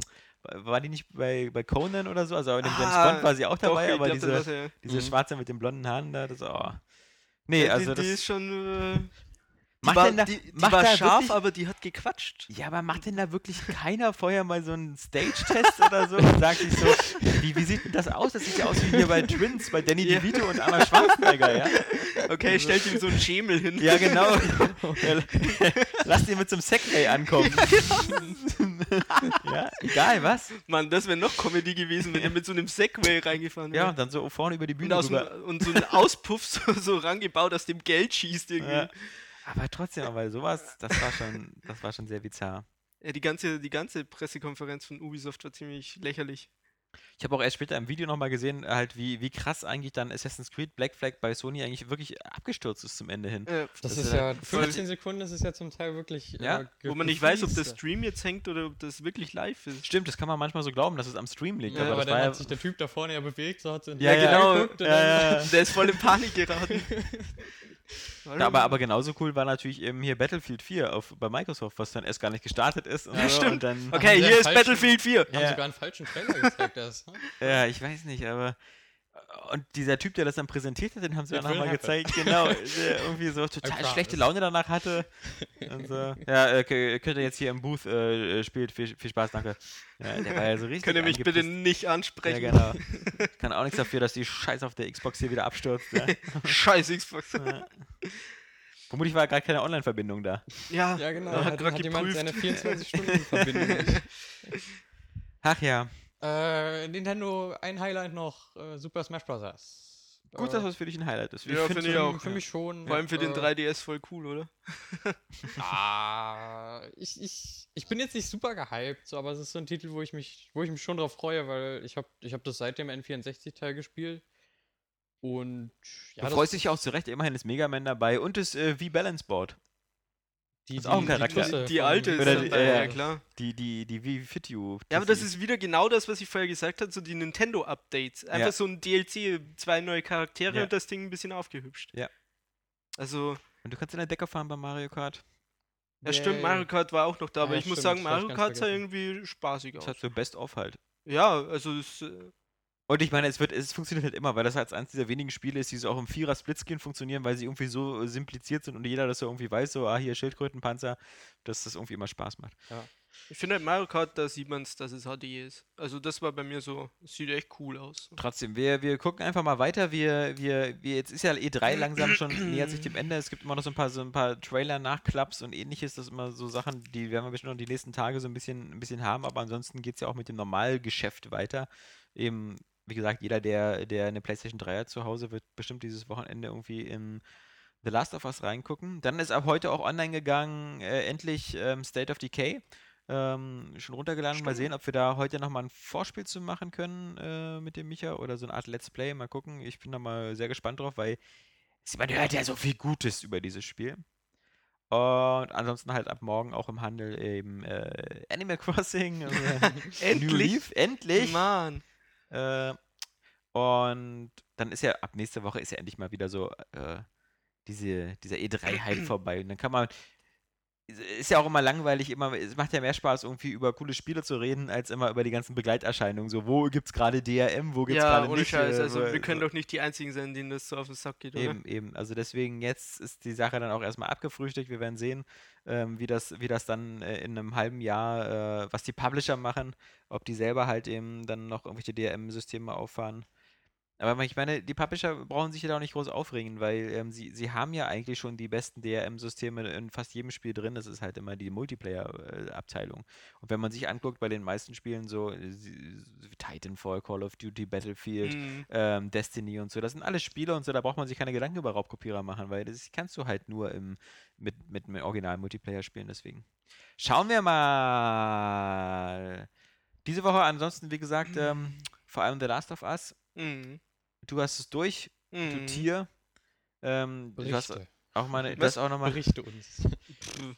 A: war die nicht bei, bei Conan oder so? Also in dem James
C: Ah,
A: Bond war sie auch
C: Doch,
A: dabei,
C: ich
A: aber
C: glaub, das
A: diese,
C: war's ja.
A: diese
D: Mhm.
A: schwarze mit den blonden Haaren da, das oh. Nee,
C: Ja,
A: also
C: die,
A: das
C: die ist schon. Äh,
A: macht
C: war,
A: denn da,
C: die, die
A: macht
C: war
A: da
C: scharf,
A: wirklich,
C: aber die hat gequatscht.
A: Ja, aber macht denn da wirklich keiner vorher mal so einen Stage-Test oder so und sagt sich so, wie, wie sieht denn das aus? Das sieht ja aus wie hier bei Twins, bei Danny
C: Ja.
A: DeVito und Anna Schwarzenegger, ja?
C: Okay, stellt ihm so einen Schemel hin.
A: Ja, genau. Ja, Lass ihn mit so einem Segway ankommen. ja, egal was.
C: Mann, das wäre noch Comedy gewesen, wenn er mit so einem Segway reingefahren
A: Ja,
C: wäre.
A: und dann so vorne über die
C: und,
A: Bühne
C: aus dem, und so einen Auspuff so, so rangebaut, aus dem Geld schießt irgendwie.
A: Ja.
C: Ja.
A: Aber trotzdem, aber sowas, das war schon, das war schon sehr bizarr.
C: die, ganze, die ganze Pressekonferenz von Ubisoft war ziemlich lächerlich.
A: Ich habe auch erst später im Video nochmal gesehen, halt, wie, wie krass eigentlich dann Assassin's Creed Black Flag bei Sony eigentlich wirklich abgestürzt ist zum Ende hin.
C: Äh,
D: Das
A: Das
D: ist
A: ist
D: ja,
C: voll-
D: 15 Sekunden, das ist ja zum Teil wirklich.
A: Ja,
D: äh,
C: wo man nicht weiß, ob der. Stream jetzt hängt oder ob das wirklich live ist.
A: Stimmt, das kann man manchmal so glauben, dass es am Stream liegt.
C: Ja,
A: aber,
D: aber
A: das
D: dann
A: war ja,
D: hat sich der Typ da vorne ja bewegt, so hat sie in
A: Ja, genau. Ja, ja, ja.
C: Der ist voll in Panik geraten.
A: Ja, aber, aber genauso cool war natürlich eben hier Battlefield 4 auf, bei Microsoft, was dann erst gar nicht gestartet ist. Und
C: Ja,
A: so,
C: stimmt.
A: Und dann,
C: Okay, hier ist
D: falschen-
C: Battlefield 4.
D: Haben
A: Ja.
D: sogar einen falschen Trailer gezeigt erst.
A: Ja, ich weiß nicht, aber. Und dieser Typ, der das dann präsentiert hat, den haben sie
D: It
A: dann nochmal gezeigt, genau, der irgendwie so total schlechte Laune danach hatte. Und so. Ja, äh, könnt ihr jetzt hier im Booth äh, äh, spielt, viel, viel Spaß, danke. Ja, der war ja so richtig.
C: Könnt ihr mich bitte nicht
A: Ja,
C: ansprechen?
A: genau. Kann auch nichts dafür, dass die Scheiße auf der Xbox hier wieder abstürzt. Ja.
C: Scheiß Xbox.
A: Ja. Vermutlich war gar keine Online-Verbindung da.
C: Ja,
D: Ja, genau.
C: er
D: Hat,
C: hat
D: hat, jemand seine 24-Stunden-Verbindung nicht.
A: Ach ja.
D: Äh, Nintendo, ein Highlight noch, äh, Super Smash Bros.
A: Gut, dass das für dich ein Highlight ist.
C: Ja, finde ich
A: so-
C: auch.
D: Für mich schon.
C: Vor allem für den
D: äh,
C: 3DS voll cool, oder?
D: Ah, ich, ich, ich bin jetzt nicht super gehypt, so, aber es ist so ein Titel, wo ich mich, wo ich mich schon drauf freue, weil ich habe ich hab das seit dem N64-Teil gespielt. Und ja,
A: Du freust dich ja auch zu Recht, immerhin ist Mega Man dabei und das äh, V-Balance Board.
D: Die,
A: ist auch ein Charakter.
C: Die
D: von-
C: alte ist
A: Oder die-
C: dabei,
A: ja,
C: klar.
A: Die, die, die V-Fit You.
C: Ja, aber das ist wieder genau das, was ich vorher gesagt habe, so die Nintendo-Updates. Einfach
A: Ja.
C: so ein DLC, zwei neue Charaktere
A: Ja.
C: und das Ding ein bisschen aufgehübscht.
A: Ja.
C: Also,
A: Und du kannst in der Decke fahren bei Mario Kart.
C: ja stimmt,
D: Yay.
C: Mario Kart war auch noch da, aber ich muss
D: stimmt,
C: sagen,
D: das hab ich
C: Mario Kart sah irgendwie spaßig
A: Das
C: aus.
A: hat so Best-of halt.
C: Ja, also es, äh,
A: Und ich meine, es wird, es funktioniert halt immer, weil das halt eines dieser wenigen Spiele ist, die so auch im Vierer Splitscreen funktionieren, weil sie irgendwie so äh, simpliziert sind und jeder das so irgendwie weiß, so, ah, hier Schildkrötenpanzer, dass das irgendwie immer Spaß macht.
C: ich finde halt Mario Kart, da sieht man es, dass es HD ist. Also das war bei mir so, es sieht echt cool aus.
A: Trotzdem, wir, wir gucken einfach mal weiter. Wir, wir, wir, jetzt ist ja E3 langsam schon, nähert sich dem Ende. Es gibt immer noch so ein paar, so ein paar Trailer-Nachklaps und ähnliches. Das sind immer so Sachen, die werden wir bestimmt noch die nächsten Tage so ein bisschen, ein bisschen haben, aber ansonsten geht es ja auch mit dem Normalgeschäft weiter. Eben, wie gesagt, jeder, der, der eine PlayStation 3 hat zu Hause, wird bestimmt dieses Wochenende irgendwie in The Last of Us reingucken. Dann ist ab heute auch online gegangen, äh, endlich ähm, State of Decay. Ähm, schon runtergeladen. Mal
C: Stimmt.
A: sehen, ob wir da heute nochmal ein Vorspiel zu machen können äh, mit dem Micha oder so eine Art Let's Play. Mal gucken. Ich bin da mal sehr gespannt drauf, weil man hört ja so viel Gutes über dieses Spiel. Und ansonsten halt ab morgen auch im Handel eben äh, Animal Crossing. New
C: Endlich?
A: Endlich!
C: Mann.
A: Äh, und dann ist ja ab nächste Woche ist ja endlich mal wieder so äh, diese, dieser E3-Hype vorbei. Und dann kann man. Ist ja auch immer langweilig, immer, es macht ja mehr Spaß, irgendwie über coole Spiele zu reden, als immer über die ganzen Begleiterscheinungen. So, wo gibt's gerade DRM, wo gibt's
C: Ja,
A: gerade nicht.
C: Scheiß.
A: äh,
C: Also
A: wo-
C: wir können
A: so.
C: doch nicht die Einzigen sein, denen das so auf den Sack geht, oder?
A: Eben, eben. Also deswegen, jetzt ist die Sache dann auch erstmal abgefrühstückt. Wir werden sehen, ähm, wie, das, wie das dann äh, in einem halben Jahr, äh, was die Publisher machen, ob die selber halt eben dann noch irgendwelche DRM-Systeme auffahren. Aber ich meine, die Publisher brauchen sich ja da auch nicht groß aufregen, weil ähm, sie, sie haben ja eigentlich schon die besten DRM-Systeme in fast jedem Spiel drin. Das ist halt immer die Multiplayer-Abteilung. Und wenn man sich anguckt, bei den meisten Spielen so äh, Titanfall, Call of Duty, Battlefield,
C: Mhm.
A: ähm, Destiny und so. Das sind alles Spiele und so, da braucht man sich keine Gedanken über Raubkopierer machen, weil das kannst du halt nur im, mit, mit, mit originalen Multiplayer spielen, deswegen. Schauen wir mal. Diese Woche ansonsten, wie gesagt, ähm, vor allem The Last of Us.
C: Mhm.
A: Du hast es durch, du
C: Mhm.
A: Tier. Ähm, du hast
D: Berichte.
A: auch mal, du
C: Was?
A: auch noch mal,
D: Berichte uns.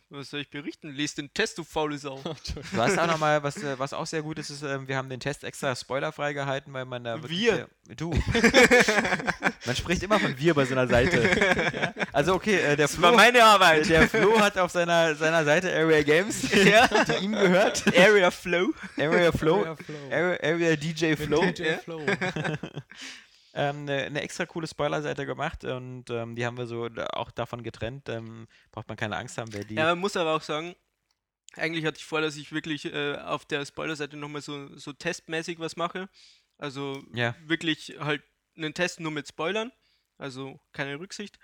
C: Was soll ich berichten? Lies den Test, du faule Sau.
A: du hast auch noch mal, was, äh, was auch sehr gut ist, ist, ähm, wir haben den Test extra spoilerfrei gehalten, weil man da wirklich
C: Wir?
A: sehr- du. man spricht immer von wir bei so einer Seite. ja? Also okay, äh, der
C: Das war
A: Flo,
C: meine Arbeit.
A: der Flo hat auf seiner, seiner Seite Area Games,
C: ja.
A: die ihm gehört.
C: Area Flow.
A: Area Flow,
D: Area Flow.
A: Area, Area DJ Flow.
D: DJ
C: ja.
D: Flow.
A: Ähm, eine, eine extra coole Spoiler-Seite gemacht und ähm, die haben wir so auch davon getrennt. Ähm, braucht man keine Angst haben, wer die.
C: Ja, man muss aber auch sagen, eigentlich hatte ich vor, dass ich wirklich äh, auf der Spoiler-Seite nochmal so, so testmäßig was mache. Also
A: Ja.
C: wirklich halt einen Test nur mit Spoilern. Also keine Rücksicht.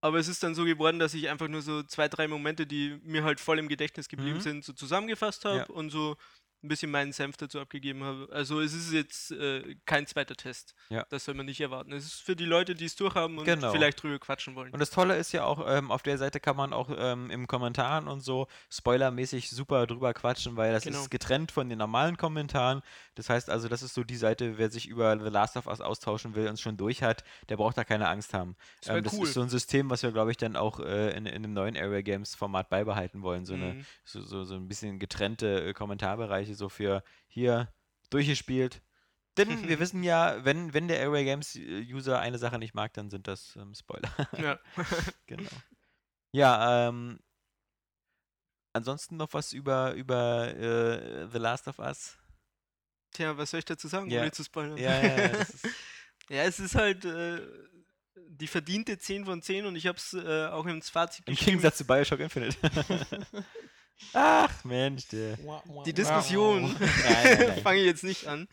C: Aber es ist dann so geworden, dass ich einfach nur so zwei, drei Momente, die mir halt voll im Gedächtnis geblieben
A: Mhm.
C: sind, so zusammengefasst habe
A: Ja.
C: und so ein bisschen meinen Senf dazu abgegeben habe. Also es ist jetzt äh, kein zweiter Test.
A: Ja.
C: Das soll man nicht erwarten. Es ist für die Leute, die es durchhaben und
A: Genau.
C: vielleicht drüber quatschen wollen.
A: Und das Tolle ist ja auch, ähm, auf der Seite kann man auch ähm, im Kommentaren und so spoilermäßig super drüber quatschen, weil das
C: Genau.
A: ist getrennt von den normalen Kommentaren. Das heißt also, das ist so die Seite, wer sich über The Last of Us austauschen will und es schon durch hat, der braucht da keine Angst haben.
C: Das wär
A: Ähm, das
C: cool.
A: ist so ein System, was wir, glaube ich, dann auch äh, in, in dem neuen Area Games Format beibehalten wollen. So, eine,
C: Mhm.
A: so, so, so ein bisschen getrennte äh, Kommentarbereiche, so für hier durchgespielt, Denn wir wissen ja, wenn, wenn der Airway Games äh, User eine Sache nicht mag, dann sind das ähm, Spoiler.
C: Ja.
A: genau. Ja, ähm, ansonsten noch was über, über äh, The Last of Us?
C: Tja, was soll ich dazu sagen,
A: Ja.
C: ohne zu spoilern?
A: Ja, ja, ja,
C: Ja, es ist halt äh, die verdiente 10 von 10 und ich habe es äh, auch ins Fazit
A: Im
C: geschrieben.
A: Gegensatz zu Bioshock Infinite. Ach, Mensch, der.
C: Die Diskussion fange ich jetzt nicht an.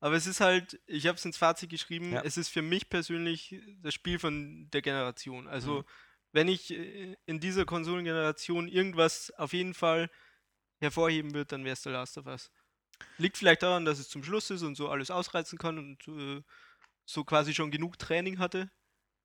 C: Aber es ist halt, ich habe es ins Fazit geschrieben,
A: Ja.
C: es ist für mich persönlich das Spiel von der Generation. Also,
A: Mhm.
C: wenn ich äh, in dieser Konsolengeneration irgendwas auf jeden Fall hervorheben würde, dann wäre es The Last of Us. Liegt vielleicht daran, dass es zum Schluss ist und so alles ausreizen kann und äh, so quasi schon genug Training hatte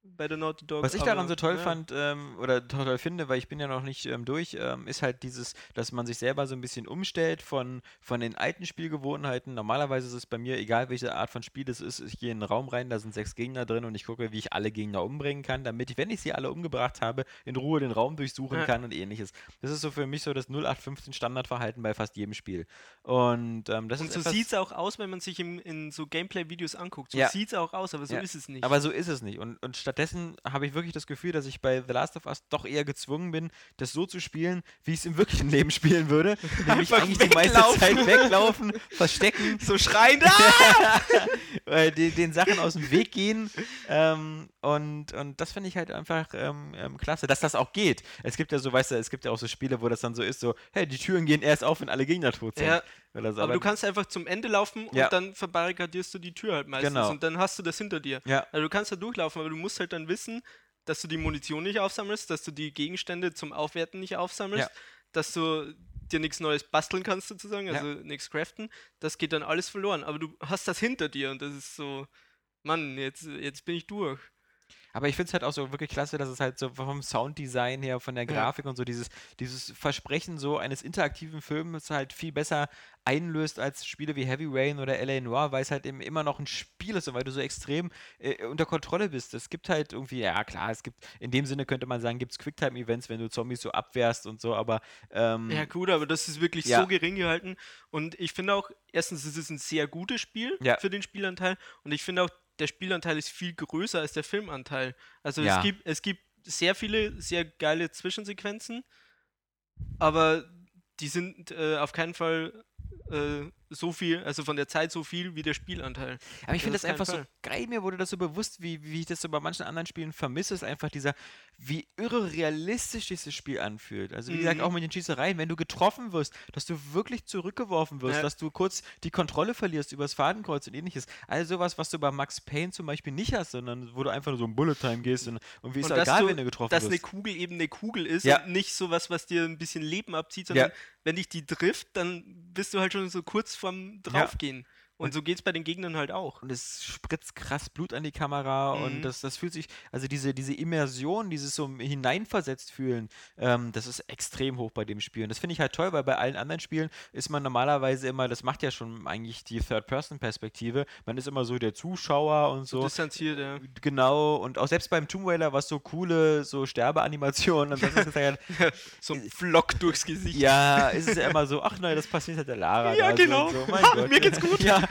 C: bei der Naughty Dog.
A: Was ich
C: aber,
A: daran so toll
C: ja.
A: fand ähm, oder toll, finde, weil ich bin ja noch nicht ähm, durch, ähm, ist halt dieses, dass man sich selber so ein bisschen umstellt von, von den alten Spielgewohnheiten. Normalerweise ist es bei mir, egal welche Art von Spiel es ist, ich gehe in einen Raum rein, da sind sechs Gegner drin und ich gucke, wie ich alle Gegner umbringen kann, damit ich, wenn ich sie alle umgebracht habe, in Ruhe den Raum durchsuchen
C: Ja.
A: kann und ähnliches. Das ist so für mich so das 0815 Standardverhalten bei fast jedem Spiel. Und ähm, das
C: Und
A: ist
C: so sieht es auch aus, wenn man sich im, in so Gameplay-Videos anguckt. So
A: Ja.
C: sieht es auch aus, aber so
A: Ja.
C: ist es nicht.
A: Aber so ist es nicht. Und, und stattdessen habe ich wirklich das Gefühl, dass ich bei The Last of Us doch eher gezwungen bin, das so zu spielen, wie ich es im wirklichen Leben spielen würde. Nämlich eigentlich die meiste. Zeit weglaufen, verstecken,
C: so schreiend. Ah!
A: den, den Sachen aus dem Weg gehen. Ähm, und, und das finde ich halt einfach ähm, ähm, klasse, dass das auch geht. Es gibt ja so, weißt du, es gibt ja auch so Spiele, wo das dann so ist, so, hey, die Türen gehen erst auf, wenn alle Gegner tot sind.
C: Ja,
A: So.
C: aber du kannst einfach zum Ende laufen
A: Ja.
C: und dann verbarrikadierst du die Tür halt meistens
A: Genau.
C: und dann hast du das hinter dir.
A: ja,
C: Also du kannst da durchlaufen, aber du musst halt dann wissen, dass du die Munition nicht aufsammelst, dass du die Gegenstände zum Aufwerten nicht aufsammelst,
A: Ja.
C: dass du dir nichts Neues basteln kannst sozusagen,
A: Ja.
C: also nichts craften. Das geht dann alles verloren, aber du hast das hinter dir und das ist so, Mann, jetzt, jetzt bin ich durch.
A: Aber ich finde es halt auch so wirklich klasse, dass es halt so vom Sounddesign her, von der
C: Ja.
A: Grafik und so dieses, dieses Versprechen so eines interaktiven Films halt viel besser einlöst als Spiele wie Heavy Rain oder L.A. Noir, weil es halt eben immer noch ein Spiel ist und weil du so extrem äh, unter Kontrolle bist. Es gibt halt irgendwie, ja klar, es gibt, in dem Sinne könnte man sagen, gibt es Quicktime-Events, wenn du Zombies so abwehrst und so, aber ähm,
C: Ja, gut, aber das ist wirklich
A: Ja.
C: so gering gehalten. Und ich finde auch, erstens ist es ein sehr gutes Spiel
A: Ja.
C: für den Spielanteil. Und ich finde auch, der Spielanteil ist viel größer als der Filmanteil. Also
A: Ja.
C: es, gibt, es gibt sehr viele, sehr geile Zwischensequenzen, aber die sind äh, auf keinen Fall äh, so viel, also von der Zeit so viel wie der Spielanteil.
A: Aber ich
C: Ja,
A: finde das einfach
C: keinen
A: so
C: Fall.
A: geil, mir wurde das so bewusst, wie, wie ich das so bei manchen anderen Spielen vermisse, ist einfach dieser, wie irre realistisch dieses Spiel anfühlt. Also wie gesagt,
C: Mhm.
A: auch mit den Schießereien, wenn du getroffen wirst, dass du wirklich zurückgeworfen wirst,
C: Ja.
A: dass du kurz die Kontrolle verlierst übers Fadenkreuz und ähnliches. All sowas, was du bei Max Payne zum Beispiel nicht hast, sondern wo du einfach nur so ein Bullet Time gehst und, und wie ist
C: Und dass
A: egal,
C: du-
A: wenn du getroffen
C: Dass eine
A: wirst.
C: Kugel eben eine Kugel ist
A: Ja.
C: und nicht sowas, was dir ein bisschen Leben abzieht, sondern wenn dich die trifft, dann bist du halt schon so kurz vorm Draufgehen. Und,
A: Und-
C: so geht es bei den Gegnern halt auch.
A: und es spritzt krass Blut an die Kamera und
C: Mhm.
A: das, das fühlt sich, also diese, diese Immersion, dieses so hineinversetzt fühlen, ähm, das ist extrem hoch bei dem Spiel. Und das finde ich halt toll, weil bei allen anderen Spielen ist man normalerweise immer, das macht ja schon eigentlich die Third-Person-Perspektive, man ist immer so der Zuschauer und
C: So
A: so.
C: distanziert, ja.
A: Genau, und auch selbst beim Tomb Raider, was so coole, so Sterbeanimationen, und das ist halt,
C: So ein Flock durchs Gesicht.
A: ja, ist es ja immer so, ach nein, das passiert halt der Lara.
C: Ja,
A: so
C: genau.
A: Und so. Mein
C: Ha, mir geht's gut.
A: Ja.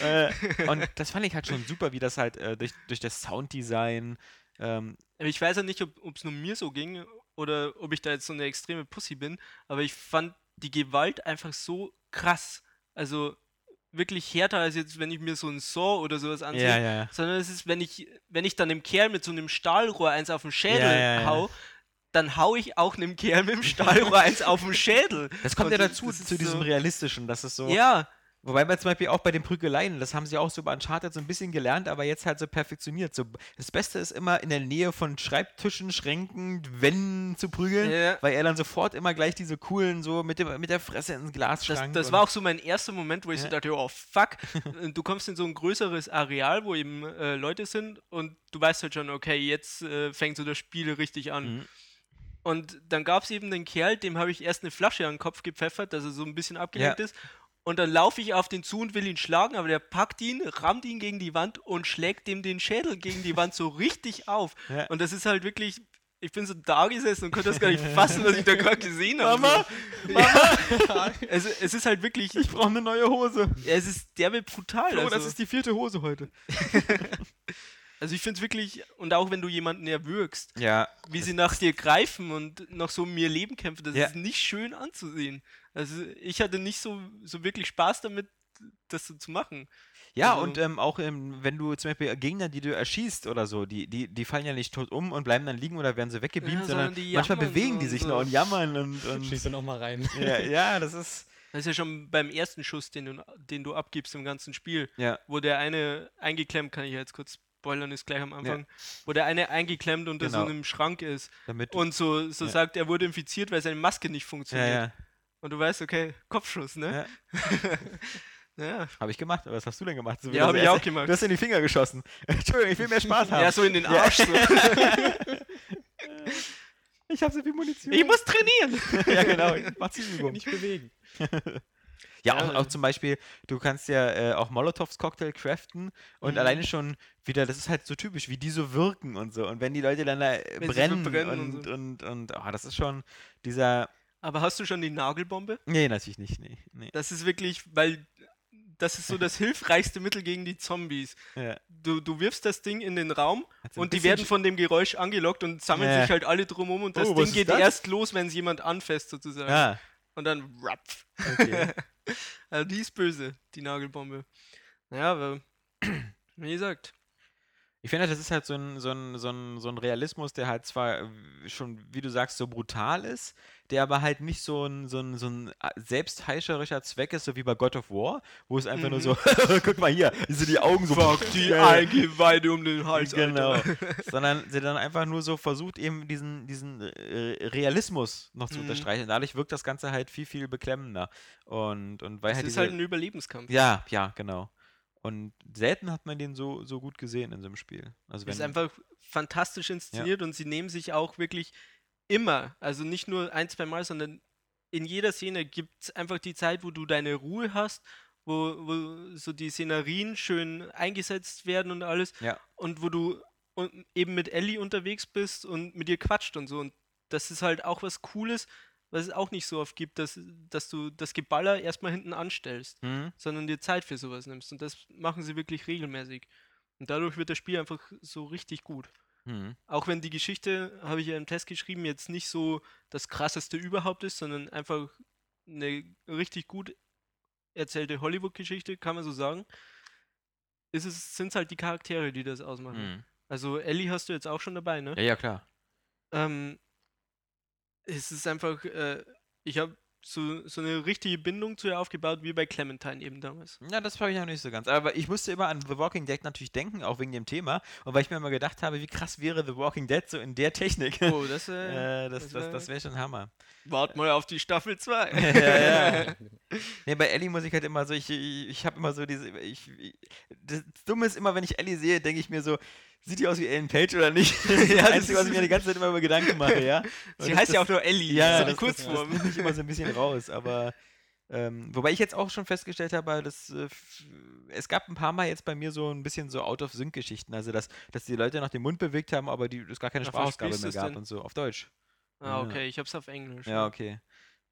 A: Äh, und das fand ich halt schon super, wie das halt äh, durch, durch das Sounddesign. Ähm,
C: Ich weiß ja nicht, ob es nur mir so ging oder ob ich da jetzt so eine extreme Pussy bin, aber ich fand die Gewalt einfach so krass. Also wirklich härter als jetzt, wenn ich mir so ein Saw oder sowas ansehe.
A: ja, ja, ja.
C: Sondern es ist, wenn ich, wenn ich dann dem Kerl mit so einem Stahlrohr eins auf den Schädel hau, dann hau ich auch einem Kerl mit dem Stahlrohr eins auf den Schädel.
A: Das kommt
C: Und
A: ja dazu, zu diesem
C: so-
A: realistischen, dass es so.
C: Ja,
A: Wobei man zum Beispiel auch bei den Prügeleien, das haben sie auch so bei Uncharted so ein bisschen gelernt, aber jetzt halt so perfektioniert. So, das Beste ist immer in der Nähe von Schreibtischen, Schränken, Wänden zu prügeln,
C: Ja.
A: weil er dann sofort immer gleich diese coolen, so mit, dem, mit der Fresse ins Glas
C: das, das war auch so mein erster Moment, wo ich so
A: Ja.
C: dachte, oh fuck, du kommst in so ein größeres Areal, wo eben äh, Leute sind und du weißt halt schon, okay, jetzt äh, fängt so das Spiel richtig an.
A: Mhm.
C: Und dann gab es eben den Kerl, dem habe ich erst eine Flasche an den Kopf gepfeffert, dass er so ein bisschen abgelenkt
A: Ja.
C: ist. Und dann laufe ich auf den zu und will ihn schlagen, aber der packt ihn, rammt ihn gegen die Wand und schlägt dem den Schädel gegen die Wand so richtig auf.
A: Ja.
C: Und das ist halt wirklich ich bin so da gesessen und konnte das gar nicht fassen, was ich da gerade gesehen habe.
A: Mama,
C: Ja. es, es ist halt wirklich,
A: ich brauche eine neue Hose.
C: ja, es ist derbe brutal.
A: Flo,
C: also.
A: das ist die vierte Hose heute.
C: Also ich finde es wirklich, und auch wenn du jemanden erwürgst,
A: Ja,
C: wie sie nach dir greifen und noch so um ihr Leben kämpfen, das
A: Ja.
C: ist nicht schön anzusehen. Also ich hatte nicht so, so wirklich Spaß damit, das so zu machen.
A: Ja,
C: Also-
A: und ähm, auch ähm, wenn du zum Beispiel Gegner, die du erschießt oder so, die, die, die fallen ja nicht tot um und bleiben dann liegen oder werden sie weggebeamt,
C: Ja,
A: sondern
C: sondern die
A: manchmal bewegen
C: so
A: die sich
C: so.
A: noch und jammern und, und
D: Schieß dann auch mal rein.
A: ja, ja, das ist
C: Das ist ja schon beim ersten Schuss, den du, den du abgibst im ganzen Spiel,
A: ja,
C: wo der eine eingeklemmt, kann ich ja jetzt kurz spoilern, ist gleich am Anfang, wo der eine eingeklemmt unter so
A: Genau.
C: einem Schrank ist
A: damit
C: und so, so
A: Ja.
C: sagt, er wurde infiziert, weil seine Maske nicht
A: ja,
C: funktioniert.
A: Ja,
C: Und du weißt, okay, Kopfschuss, ne? Ja.
A: habe ich gemacht. Aber was hast du denn gemacht? So wie
C: Ja,
A: das
C: hab ich auch gemacht.
A: Du hast in die Finger geschossen. Entschuldigung, ich will mehr Spaß haben.
C: Ja, so in den
A: Ja.
C: Arsch. So.
A: ich habe so viel Munition.
C: Ich muss trainieren.
A: ja, genau. Ich mach Zwiebeln.
D: Nicht bewegen.
A: Ja,
C: Ja,
A: auch, auch zum Beispiel, du kannst ja äh, auch Molotovs Cocktail craften und
C: Mhm.
A: alleine schon wieder, das ist halt so typisch, wie die so wirken und so. Und wenn die Leute dann da brennen,
C: verbrennen
A: und,
C: und
A: und, und, ah, das ist schon dieser.
C: Aber hast du schon die Nagelbombe?
A: Nee, natürlich nicht. Nee, nee.
C: Das ist wirklich, weil das ist so das hilfreichste Mittel gegen die Zombies.
A: Ja.
C: Du, du wirfst das Ding in den Raum
A: Hat so ein
C: und die werden von dem Geräusch angelockt und sammeln
A: Ja.
C: sich halt alle drumherum und das
A: Oh,
C: Ding geht
A: das?
C: erst los, wenn es jemand anfasst sozusagen.
A: Ah,
C: Und dann rapf.
A: okay.
C: Also die ist böse, die Nagelbombe. Naja, aber wie gesagt,
A: Ich finde, das ist halt so ein, so, ein, so, ein, so ein Realismus, der halt zwar äh, schon, wie du sagst, so brutal ist, der aber halt nicht so ein, so ein, so ein äh, selbstheischerischer Zweck ist, so wie bei God of War, wo es einfach nur
C: Mhm.
A: so, guck mal hier, so die Augen so.
C: fuck die Eingeweide um den Hals,
A: Genau. Sondern sie dann einfach nur so versucht, eben diesen, diesen äh, Realismus noch zu
C: Mhm.
A: unterstreichen. Dadurch wirkt das Ganze halt viel, viel beklemmender. Und, und weil
C: Es
A: halt
C: ist halt ein Überlebenskampf.
A: Ja, ja, genau. Und selten hat man den so, so gut gesehen in so einem Spiel. Also
C: ist einfach fantastisch inszeniert und sie nehmen sich auch wirklich immer, also nicht nur ein, zwei Mal, sondern in jeder Szene gibt es einfach die Zeit, wo du deine Ruhe hast, wo, wo so die Szenerien schön eingesetzt werden und alles
A: Ja.
C: und wo du eben mit Ellie unterwegs bist und mit ihr quatscht und so und das ist halt auch was Cooles, was es auch nicht so oft gibt, dass, dass du das Geballer erstmal hinten anstellst
A: Hm?
C: sondern dir Zeit für sowas nimmst. Und das machen sie wirklich regelmäßig. Und dadurch wird das Spiel einfach so richtig gut.
A: Hm.
C: Auch wenn die Geschichte, habe ich ja im Test geschrieben, jetzt nicht so das krasseste überhaupt ist, sondern einfach eine richtig gut erzählte Hollywood-Geschichte, kann man so sagen, ist es, sind es halt die Charaktere, die das ausmachen.
A: Hm.
C: Also Ellie hast du jetzt auch schon dabei, ne?
A: Ja, ja, klar.
C: Ähm, es ist einfach, äh, ich habe so, so eine richtige Bindung zu ihr aufgebaut, wie bei Clementine eben damals.
A: Ja, das habe ich noch nicht so ganz. Aber ich musste immer an The Walking Dead natürlich denken, auch wegen dem Thema. Und weil ich mir immer gedacht habe, wie krass wäre The Walking Dead so in der Technik.
C: Oh, das, äh,
A: äh, das
C: das
A: das, das wäre schon Hammer.
C: Wart mal auf die Staffel 2.
A: ja, ja. Nee, bei Ellie muss ich halt immer so, ich, ich, ich habe immer so diese, ich, ich, das Dumme ist immer, wenn ich Ellie sehe, denke ich mir so, sieht die aus wie Ellen Page oder nicht? Das ist das
C: das
A: Einzige, was ich
C: ist-
A: mir die ganze Zeit immer über Gedanken mache, ja. Und
C: Sie
A: das-
C: heißt ja
A: das-
C: auch nur Ellie,
A: ja,
C: so die
A: das, das, das
C: Kurzform.
A: ich immer so ein bisschen raus, aber ähm, wobei ich jetzt auch schon festgestellt habe, dass äh, es gab ein paar Mal jetzt bei mir so ein bisschen so Out-of-Sync-Geschichten, also dass, dass die Leute noch den Mund bewegt haben, aber die, es gar keine Sprachausgabe mehr gab
C: denn?
A: und so, auf Deutsch.
C: Ah, okay, ich hab's auf Englisch.
A: Ja, okay.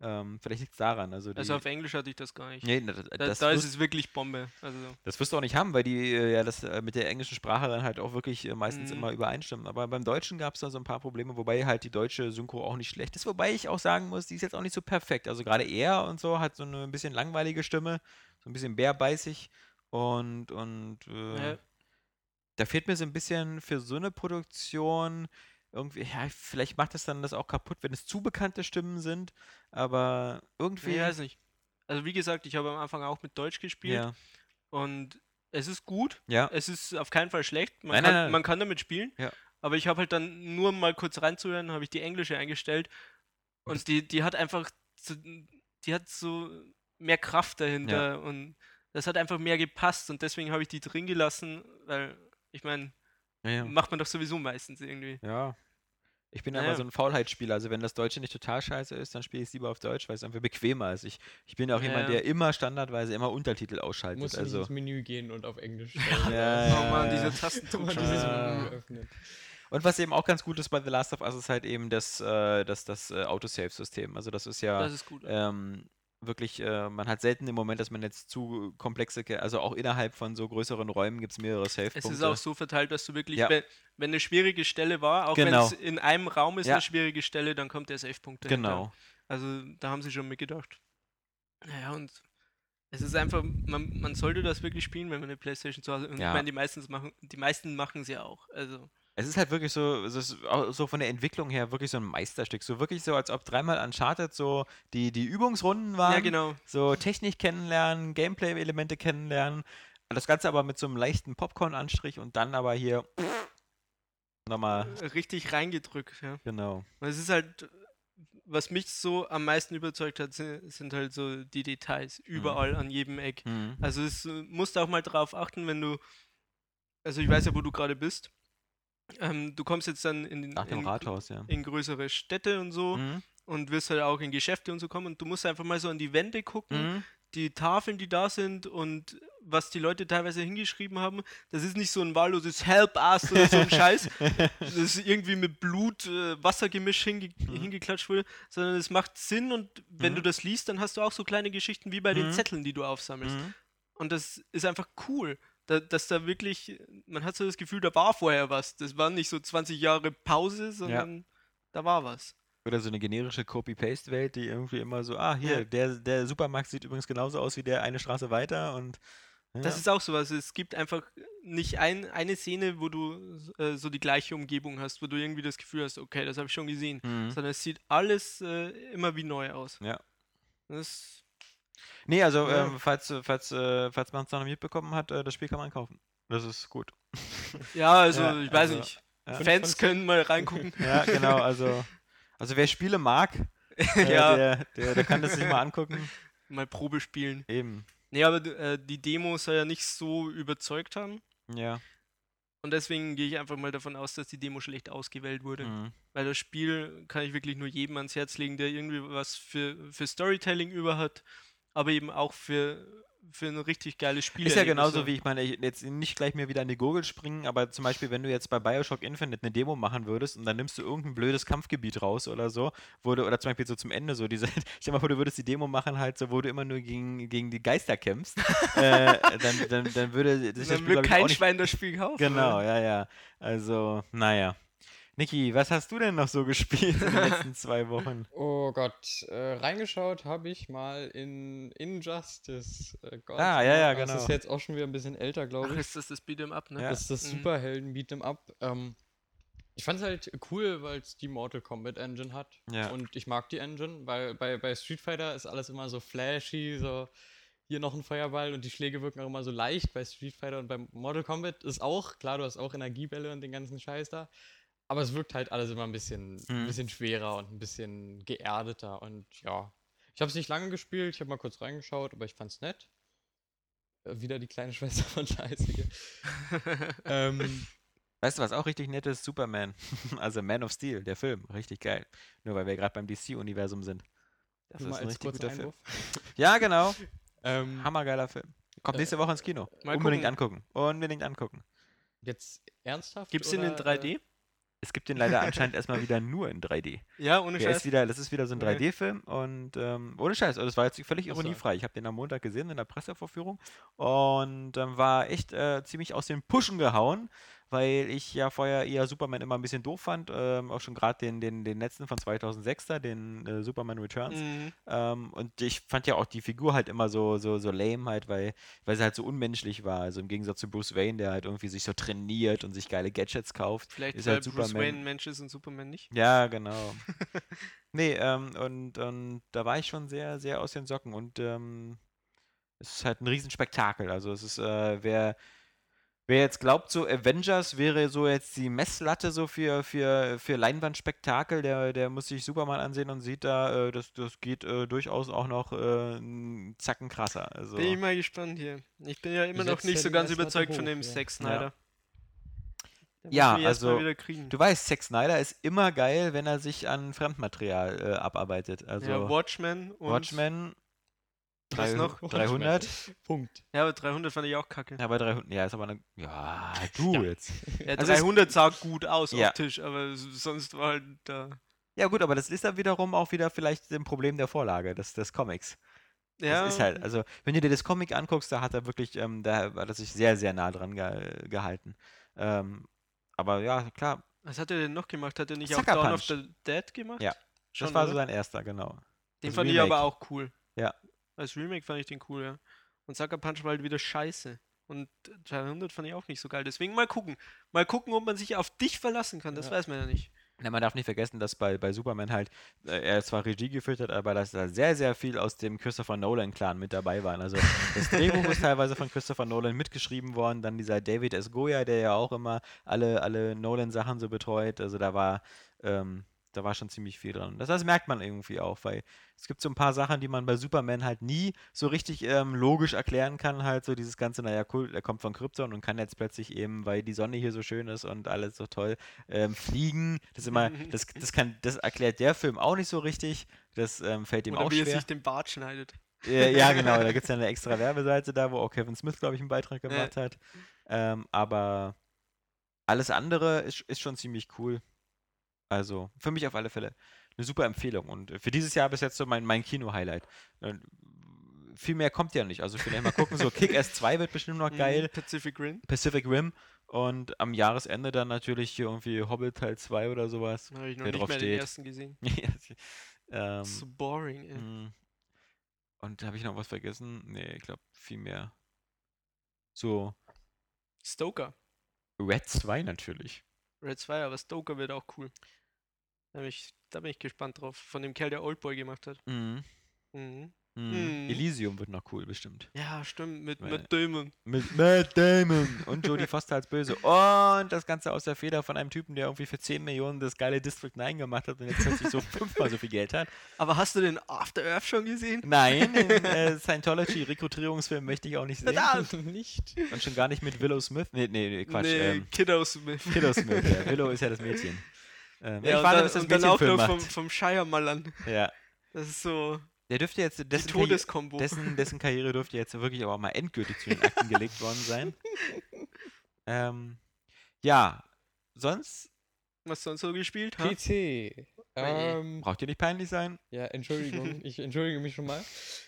A: Ähm, vielleicht liegt es daran. Also,
C: Also auf Englisch hatte ich das gar nicht.
A: nee, das,
C: da
A: das,
C: da ist
A: wirst-
C: es wirklich Bombe. Also,
A: das wirst du auch nicht haben, weil die äh, ja das äh, mit der englischen Sprache dann halt auch wirklich äh, meistens
C: Mhm.
A: immer übereinstimmen. Aber beim Deutschen gab es da so ein paar Probleme, wobei halt die deutsche Synchro auch nicht schlecht ist. Wobei ich auch sagen muss, die ist jetzt auch nicht so perfekt. Also gerade er und so hat so eine ein bisschen langweilige Stimme, so ein bisschen bärbeißig und und äh,
C: Ja.
A: da fehlt mir so ein bisschen für so eine Produktion irgendwie, ja, vielleicht macht das dann das auch kaputt, wenn es zu bekannte Stimmen sind, aber irgendwie
C: ich weiß nicht. Also wie gesagt, ich habe am Anfang auch mit Deutsch gespielt
A: ja,
C: und es ist gut.
A: ja,
C: Es ist auf keinen Fall schlecht. Man,
A: Nein,
C: kann,
A: nein, nein.
C: man kann damit spielen.
A: Ja.
C: Aber ich habe halt dann nur mal kurz reinzuhören, habe ich die englische eingestellt.
A: Und
C: Und die, die hat einfach, so, die hat so mehr Kraft dahinter und das hat einfach mehr gepasst und deswegen habe ich die drin gelassen, weil ich meine,
A: ja, ja.
C: macht man doch sowieso meistens irgendwie.
A: Ja. Ich bin
C: Naja.
A: aber so ein Faulheitsspieler. Also wenn das Deutsche nicht total scheiße ist, dann spiele ich es lieber auf Deutsch, weil es einfach bequemer ist. Ich, ich bin auch
C: Ja,
A: jemand,
C: ja.
A: der immer standardweise immer Untertitel ausschaltet.
D: Nicht
A: also
D: ins Menü gehen und auf Englisch stellen.
A: Ja,
C: Oh man,
A: ja.
C: diese
D: man
C: Tastendruck.
D: dieses. Menü öffnet.
A: Und was eben auch ganz gut ist bei The Last of Us ist halt eben das, äh, das, das äh, Autosave-System. Also das ist ja
C: Das ist gut.
A: ähm, wirklich, äh, man hat selten den Moment, dass man jetzt zu komplexe, also auch innerhalb von so größeren Räumen gibt es mehrere
C: Es
A: Save-Punkte.
C: ist auch so verteilt, dass du wirklich,
A: Ja.
C: wenn, wenn eine schwierige Stelle war, auch
A: Genau.
C: wenn es in einem Raum ist
A: Ja.
C: eine schwierige Stelle, dann kommt der Safe-Punkt.
A: Genau.
C: Also da haben sie schon mitgedacht. Naja, und es ist einfach, man, man sollte das wirklich spielen, wenn man eine Playstation zu Hause Und
A: Ja.
C: ich meine, die meisten machen, die meisten machen es ja auch. Also,
A: Es ist halt wirklich so, es ist auch so von der Entwicklung her wirklich so ein Meisterstück. So wirklich so, als ob dreimal Uncharted so die, die Übungsrunden waren.
C: ja, genau.
A: So Technik kennenlernen, Gameplay-Elemente kennenlernen. Das Ganze aber mit so einem leichten Popcorn-Anstrich und dann aber hier nochmal,
C: Richtig reingedrückt, ja.
A: genau.
C: Und es ist halt, was mich so am meisten überzeugt hat, sind, sind halt so die Details. Überall an jedem Eck.
A: Mhm.
C: Also es äh, musst du auch mal drauf achten, wenn du, also ich weiß ja, wo du gerade bist. Ähm, du kommst jetzt dann in,
A: Nach dem
C: in,
A: Rathaus, ja.
C: in größere Städte und so
A: Mhm.
C: und wirst halt auch in Geschäfte und so kommen und du musst einfach mal so an die Wände gucken,
A: Mhm.
C: die Tafeln, die da sind und was die Leute teilweise hingeschrieben haben. Das ist nicht so ein wahlloses Help Us oder so ein Scheiß, das ist irgendwie mit Blut, äh, Wassergemisch hinge hingeklatscht wurde, sondern es macht Sinn und wenn
A: Mhm.
C: du das liest, dann hast du auch so kleine Geschichten wie bei den
A: Mhm.
C: Zetteln, die du aufsammelst.
A: Mhm.
C: Und das ist einfach cool, da, dass da wirklich, man hat so das Gefühl, da war vorher was. Das war nicht so 20 Jahre Pause, sondern da war was.
A: Oder so eine generische Copy-Paste-Welt, die irgendwie immer so, ah, hier,
C: Ja.
A: der, der Supermarkt sieht übrigens genauso aus wie der eine Straße weiter und ja.
C: Das ist auch sowas. Es gibt einfach nicht ein, eine Szene, wo du äh, so die gleiche Umgebung hast, wo du irgendwie das Gefühl hast, okay, das habe ich schon gesehen.
A: Mhm.
C: Sondern es sieht alles äh, immer wie neu aus.
A: Ja.
C: Das,
A: Nee, also
C: Ja.
A: ähm, falls, äh, falls, äh, falls man es noch nicht mitbekommen hat, äh, das Spiel kann man kaufen. Das ist gut.
C: ja, also
A: Ja,
C: ich weiß
A: also,
C: nicht.
A: ja.
C: Fans können mal reingucken.
A: Ja, genau, also, also wer Spiele mag, äh,
C: ja,
A: der, der, der kann das sich mal angucken.
C: mal Probe spielen.
A: Eben,
C: Nee, aber äh, die Demo soll ja nicht so überzeugt haben.
A: ja.
C: Und deswegen gehe ich einfach mal davon aus, dass die Demo schlecht ausgewählt wurde.
A: Mhm.
C: Weil das Spiel kann ich wirklich nur jedem ans Herz legen, der irgendwie was für, für Storytelling über hat, aber eben auch für, für ein richtig geiles Spiel.
A: Ist ja genauso wie, ich meine, jetzt nicht gleich mir wieder an die Gurgel springen, aber zum Beispiel, wenn du jetzt bei Bioshock Infinite eine Demo machen würdest und dann nimmst du irgendein blödes Kampfgebiet raus oder so, du, oder zum Beispiel so zum Ende so diese, ich sag mal du würdest die Demo machen halt so, wo du immer nur gegen, gegen die Geister kämpfst, äh, dann, dann, dann würde das
C: Dann
A: Spiel,
C: wird
A: glaub ich,
C: kein
A: auch nicht
C: Schwein das Spiel kaufen.
A: Genau,
C: oder?
A: ja, ja. Also, naja. Niki, was hast du denn noch so gespielt in den letzten zwei Wochen?
D: Oh Gott, äh, reingeschaut habe ich mal in Injustice. Äh, Gott,
A: Ah, ja, ja,
D: Das
A: genau.
D: ist jetzt auch schon wieder ein bisschen älter, glaube
C: Ach,
D: ich.
C: ist das das Beat'em Up, ne?
A: Ja.
D: Das ist das
C: Mhm.
D: Superhelden Beat'em Up. Ähm, ich fand es halt cool, weil es die Mortal Kombat Engine hat.
A: Ja.
D: Und ich mag die Engine, weil bei, bei Street Fighter ist alles immer so flashy, so hier noch ein Feuerball und die Schläge wirken auch immer so leicht bei Street Fighter und beim Mortal Kombat ist auch, klar, du hast auch Energiebälle und den ganzen Scheiß da. Aber es wirkt halt alles immer ein bisschen,
A: Mhm.
D: ein bisschen schwerer und ein bisschen geerdeter und ja. Ich habe es nicht lange gespielt, ich habe mal kurz reingeschaut, aber ich fand's nett. Äh, Wieder die kleine Schwester von Scheißige. ähm,
A: Weißt du, was auch richtig nett ist? Superman. Also Man of Steel, der Film. Richtig geil. Nur weil wir gerade beim DC-Universum sind. Das
D: nur
A: ist ein richtig guter Film.
D: Einwurf.
A: Ja, genau.
D: Ähm,
A: Hammergeiler Film. Kommt
D: Äh,
A: nächste Woche ins Kino. Unbedingt
C: gucken.
A: angucken. Unbedingt angucken.
D: Jetzt ernsthaft?
C: Gibt's den in
D: oder,
C: 3D?
A: Es gibt den leider anscheinend erstmal wieder nur in 3D.
C: Ja, ohne
A: Der ist
C: Scheiß.
A: wieder, das ist wieder so ein
C: Okay.
A: 3D-Film und ähm, ohne Scheiß, also das war jetzt völlig ironiefrei. Ich habe den am Montag gesehen in der Pressevorführung und ähm, war echt äh, ziemlich aus den Puschen gehauen, weil ich ja vorher eher Superman immer ein bisschen doof fand, ähm, auch schon gerade den, den, den letzten von 2006, da, den äh, Superman Returns.
C: Mhm.
A: Ähm, und ich fand ja auch die Figur halt immer so, so, so lame halt, weil, weil sie halt so unmenschlich war. Also im Gegensatz zu Bruce Wayne, der halt irgendwie sich so trainiert und sich geile Gadgets kauft.
C: Vielleicht
A: ist
C: weil
A: halt
C: Bruce
A: Superman.
C: Wayne ein Mensch ist und Superman nicht.
A: Ja, genau. nee, ähm, und, und da war ich schon sehr, sehr aus den Socken und ähm, es ist halt ein Riesenspektakel. Also es ist, äh, wer, wer jetzt glaubt, so Avengers wäre so jetzt die Messlatte so für, für, für Leinwandspektakel, der, der muss sich Superman ansehen und sieht da, äh, das, das geht äh, durchaus auch noch äh, einen Zacken krasser. Also,
C: Bin ich mal gespannt hier. Ich bin ja immer noch nicht
D: ja
C: so ganz
D: Messlatte
C: überzeugt von
D: hoch,
C: dem
D: ja.
C: Zack Snyder.
A: Ja,
C: mal
A: also, du weißt, Zack Snyder ist immer geil, wenn er sich an Fremdmaterial äh, abarbeitet. Also
C: ja, Watchmen und
A: Watchmen
C: Was noch?
A: 300?
D: Punkt.
C: Ja, aber 300 fand ich auch kacke.
A: Ja, bei 300, ja, ist aber eine, ja, du
D: Ja.
A: jetzt.
C: Ja,
A: Also es-
C: 300 sah gut aus
A: Ja.
C: optisch, aber s- sonst war halt da.
A: Ja gut, aber das ist dann wiederum auch wieder vielleicht ein Problem der Vorlage, des, des Comics.
C: Ja,
A: Das ist halt, also wenn du dir das Comic anguckst, da hat er wirklich, ähm, da hat er sich sehr, sehr nah dran ge gehalten. Ähm, aber ja, klar,
C: was hat er denn noch gemacht? Hat er nicht
A: Sucker
C: auch Dawn of
A: Punch.
C: the Dead gemacht?
A: Ja,
C: Schon,
A: das war so
C: oder?
A: sein erster, genau.
C: Den
A: das
C: fand ich
A: Remake.
C: aber auch cool.
A: Ja.
C: Als Remake fand ich den cool, ja. Und Sucker Punch war halt wieder scheiße. Und 300 fand ich auch nicht so geil. Deswegen mal gucken. Mal gucken, ob man sich auf dich verlassen kann. Das
D: Ja.
C: weiß man ja nicht.
A: Na, man darf nicht vergessen, dass bei, bei Superman halt, äh, er zwar Regie geführt hat, aber dass da sehr, sehr viel aus dem Christopher Nolan-Clan mit dabei waren. Also das Drehbuch ist teilweise von Christopher Nolan mitgeschrieben worden, dann dieser David S. Goya, der ja auch immer alle, alle Nolan-Sachen so betreut. Also da war, ähm, da war schon ziemlich viel dran. Das, das merkt man irgendwie auch, weil es gibt so ein paar Sachen, die man bei Superman halt nie so richtig ähm, logisch erklären kann. Halt so dieses ganze, naja, cool, er kommt von Krypton und kann jetzt plötzlich eben, weil die Sonne hier so schön ist und alles so toll, ähm, fliegen. Das ist immer, das, das kann, das erklärt der Film auch nicht so richtig. Das ähm, fällt ihm
C: Oder
A: auch
C: wie er
A: schwer.
C: sich den Bart schneidet.
A: Äh, ja, genau, da gibt es ja eine extra Werbeseite da, wo auch Kevin Smith, glaube ich, einen Beitrag gemacht hat. Ähm, aber alles andere ist, ist schon ziemlich cool. Also, für mich auf alle Fälle eine super Empfehlung. Und äh, für dieses Jahr bis jetzt so mein, mein Kino-Highlight. Äh, Viel mehr kommt ja nicht. Also, vielleicht mal gucken, so Kick-Ass 2 wird bestimmt noch
C: Mhm,
A: geil.
C: Pacific Rim.
A: Pacific Rim. Und am Jahresende dann natürlich hier irgendwie Hobbit Teil 2 oder sowas.
C: Habe ich noch nicht
A: drauf
C: mehr den
A: steht.
C: ersten gesehen.
A: ähm,
C: so boring, ey.
A: Mm. Und habe ich noch was vergessen? Nee, ich glaube viel mehr. So,
C: Stoker.
A: Red 2 natürlich.
C: Red 2, aber Stoker wird auch cool. Da bin, ich, da bin ich gespannt drauf. Von dem Kerl, der Oldboy gemacht hat.
A: Mhm.
C: Mhm.
A: Mhm.
C: Mhm.
A: Elysium wird noch cool, bestimmt.
C: Ja, stimmt, mit Matt Damon.
A: Mit Matt Damon und Jodie Foster als Böse. Und das Ganze aus der Feder von einem Typen, der irgendwie für 10 Millionen das geile District 9 gemacht hat und jetzt plötzlich so fünfmal so viel Geld hat.
C: Aber hast du den After Earth schon gesehen?
A: Nein, den äh, Scientology-Rekrutierungsfilm möchte ich auch nicht sehen.
C: Verdammt!
D: nicht.
A: Und schon gar nicht mit Willow Smith. Nee, nee, nee Quatsch.
C: nee,
A: Ähm,
C: Kiddo Smith.
A: Kiddo Smith, ja. Willow ist ja das Mädchen. Ähm,
C: Ja,
A: ich warte,
C: dann,
A: bis das
C: und dann
A: Mädchen
C: auch
A: Film
C: noch vom, vom Shyamalan.
A: Ja.
C: Das ist so
A: Der dürfte jetzt, dessen, Karriere,
C: Todeskombo.
A: dessen, dessen Karriere dürfte jetzt wirklich aber auch mal endgültig zu den Akten gelegt worden sein. Ähm, ja, sonst
C: Was sonst so gespielt hat?
D: PC. Ähm,
A: braucht ihr nicht peinlich sein.
D: ja, Entschuldigung, ich entschuldige mich schon mal.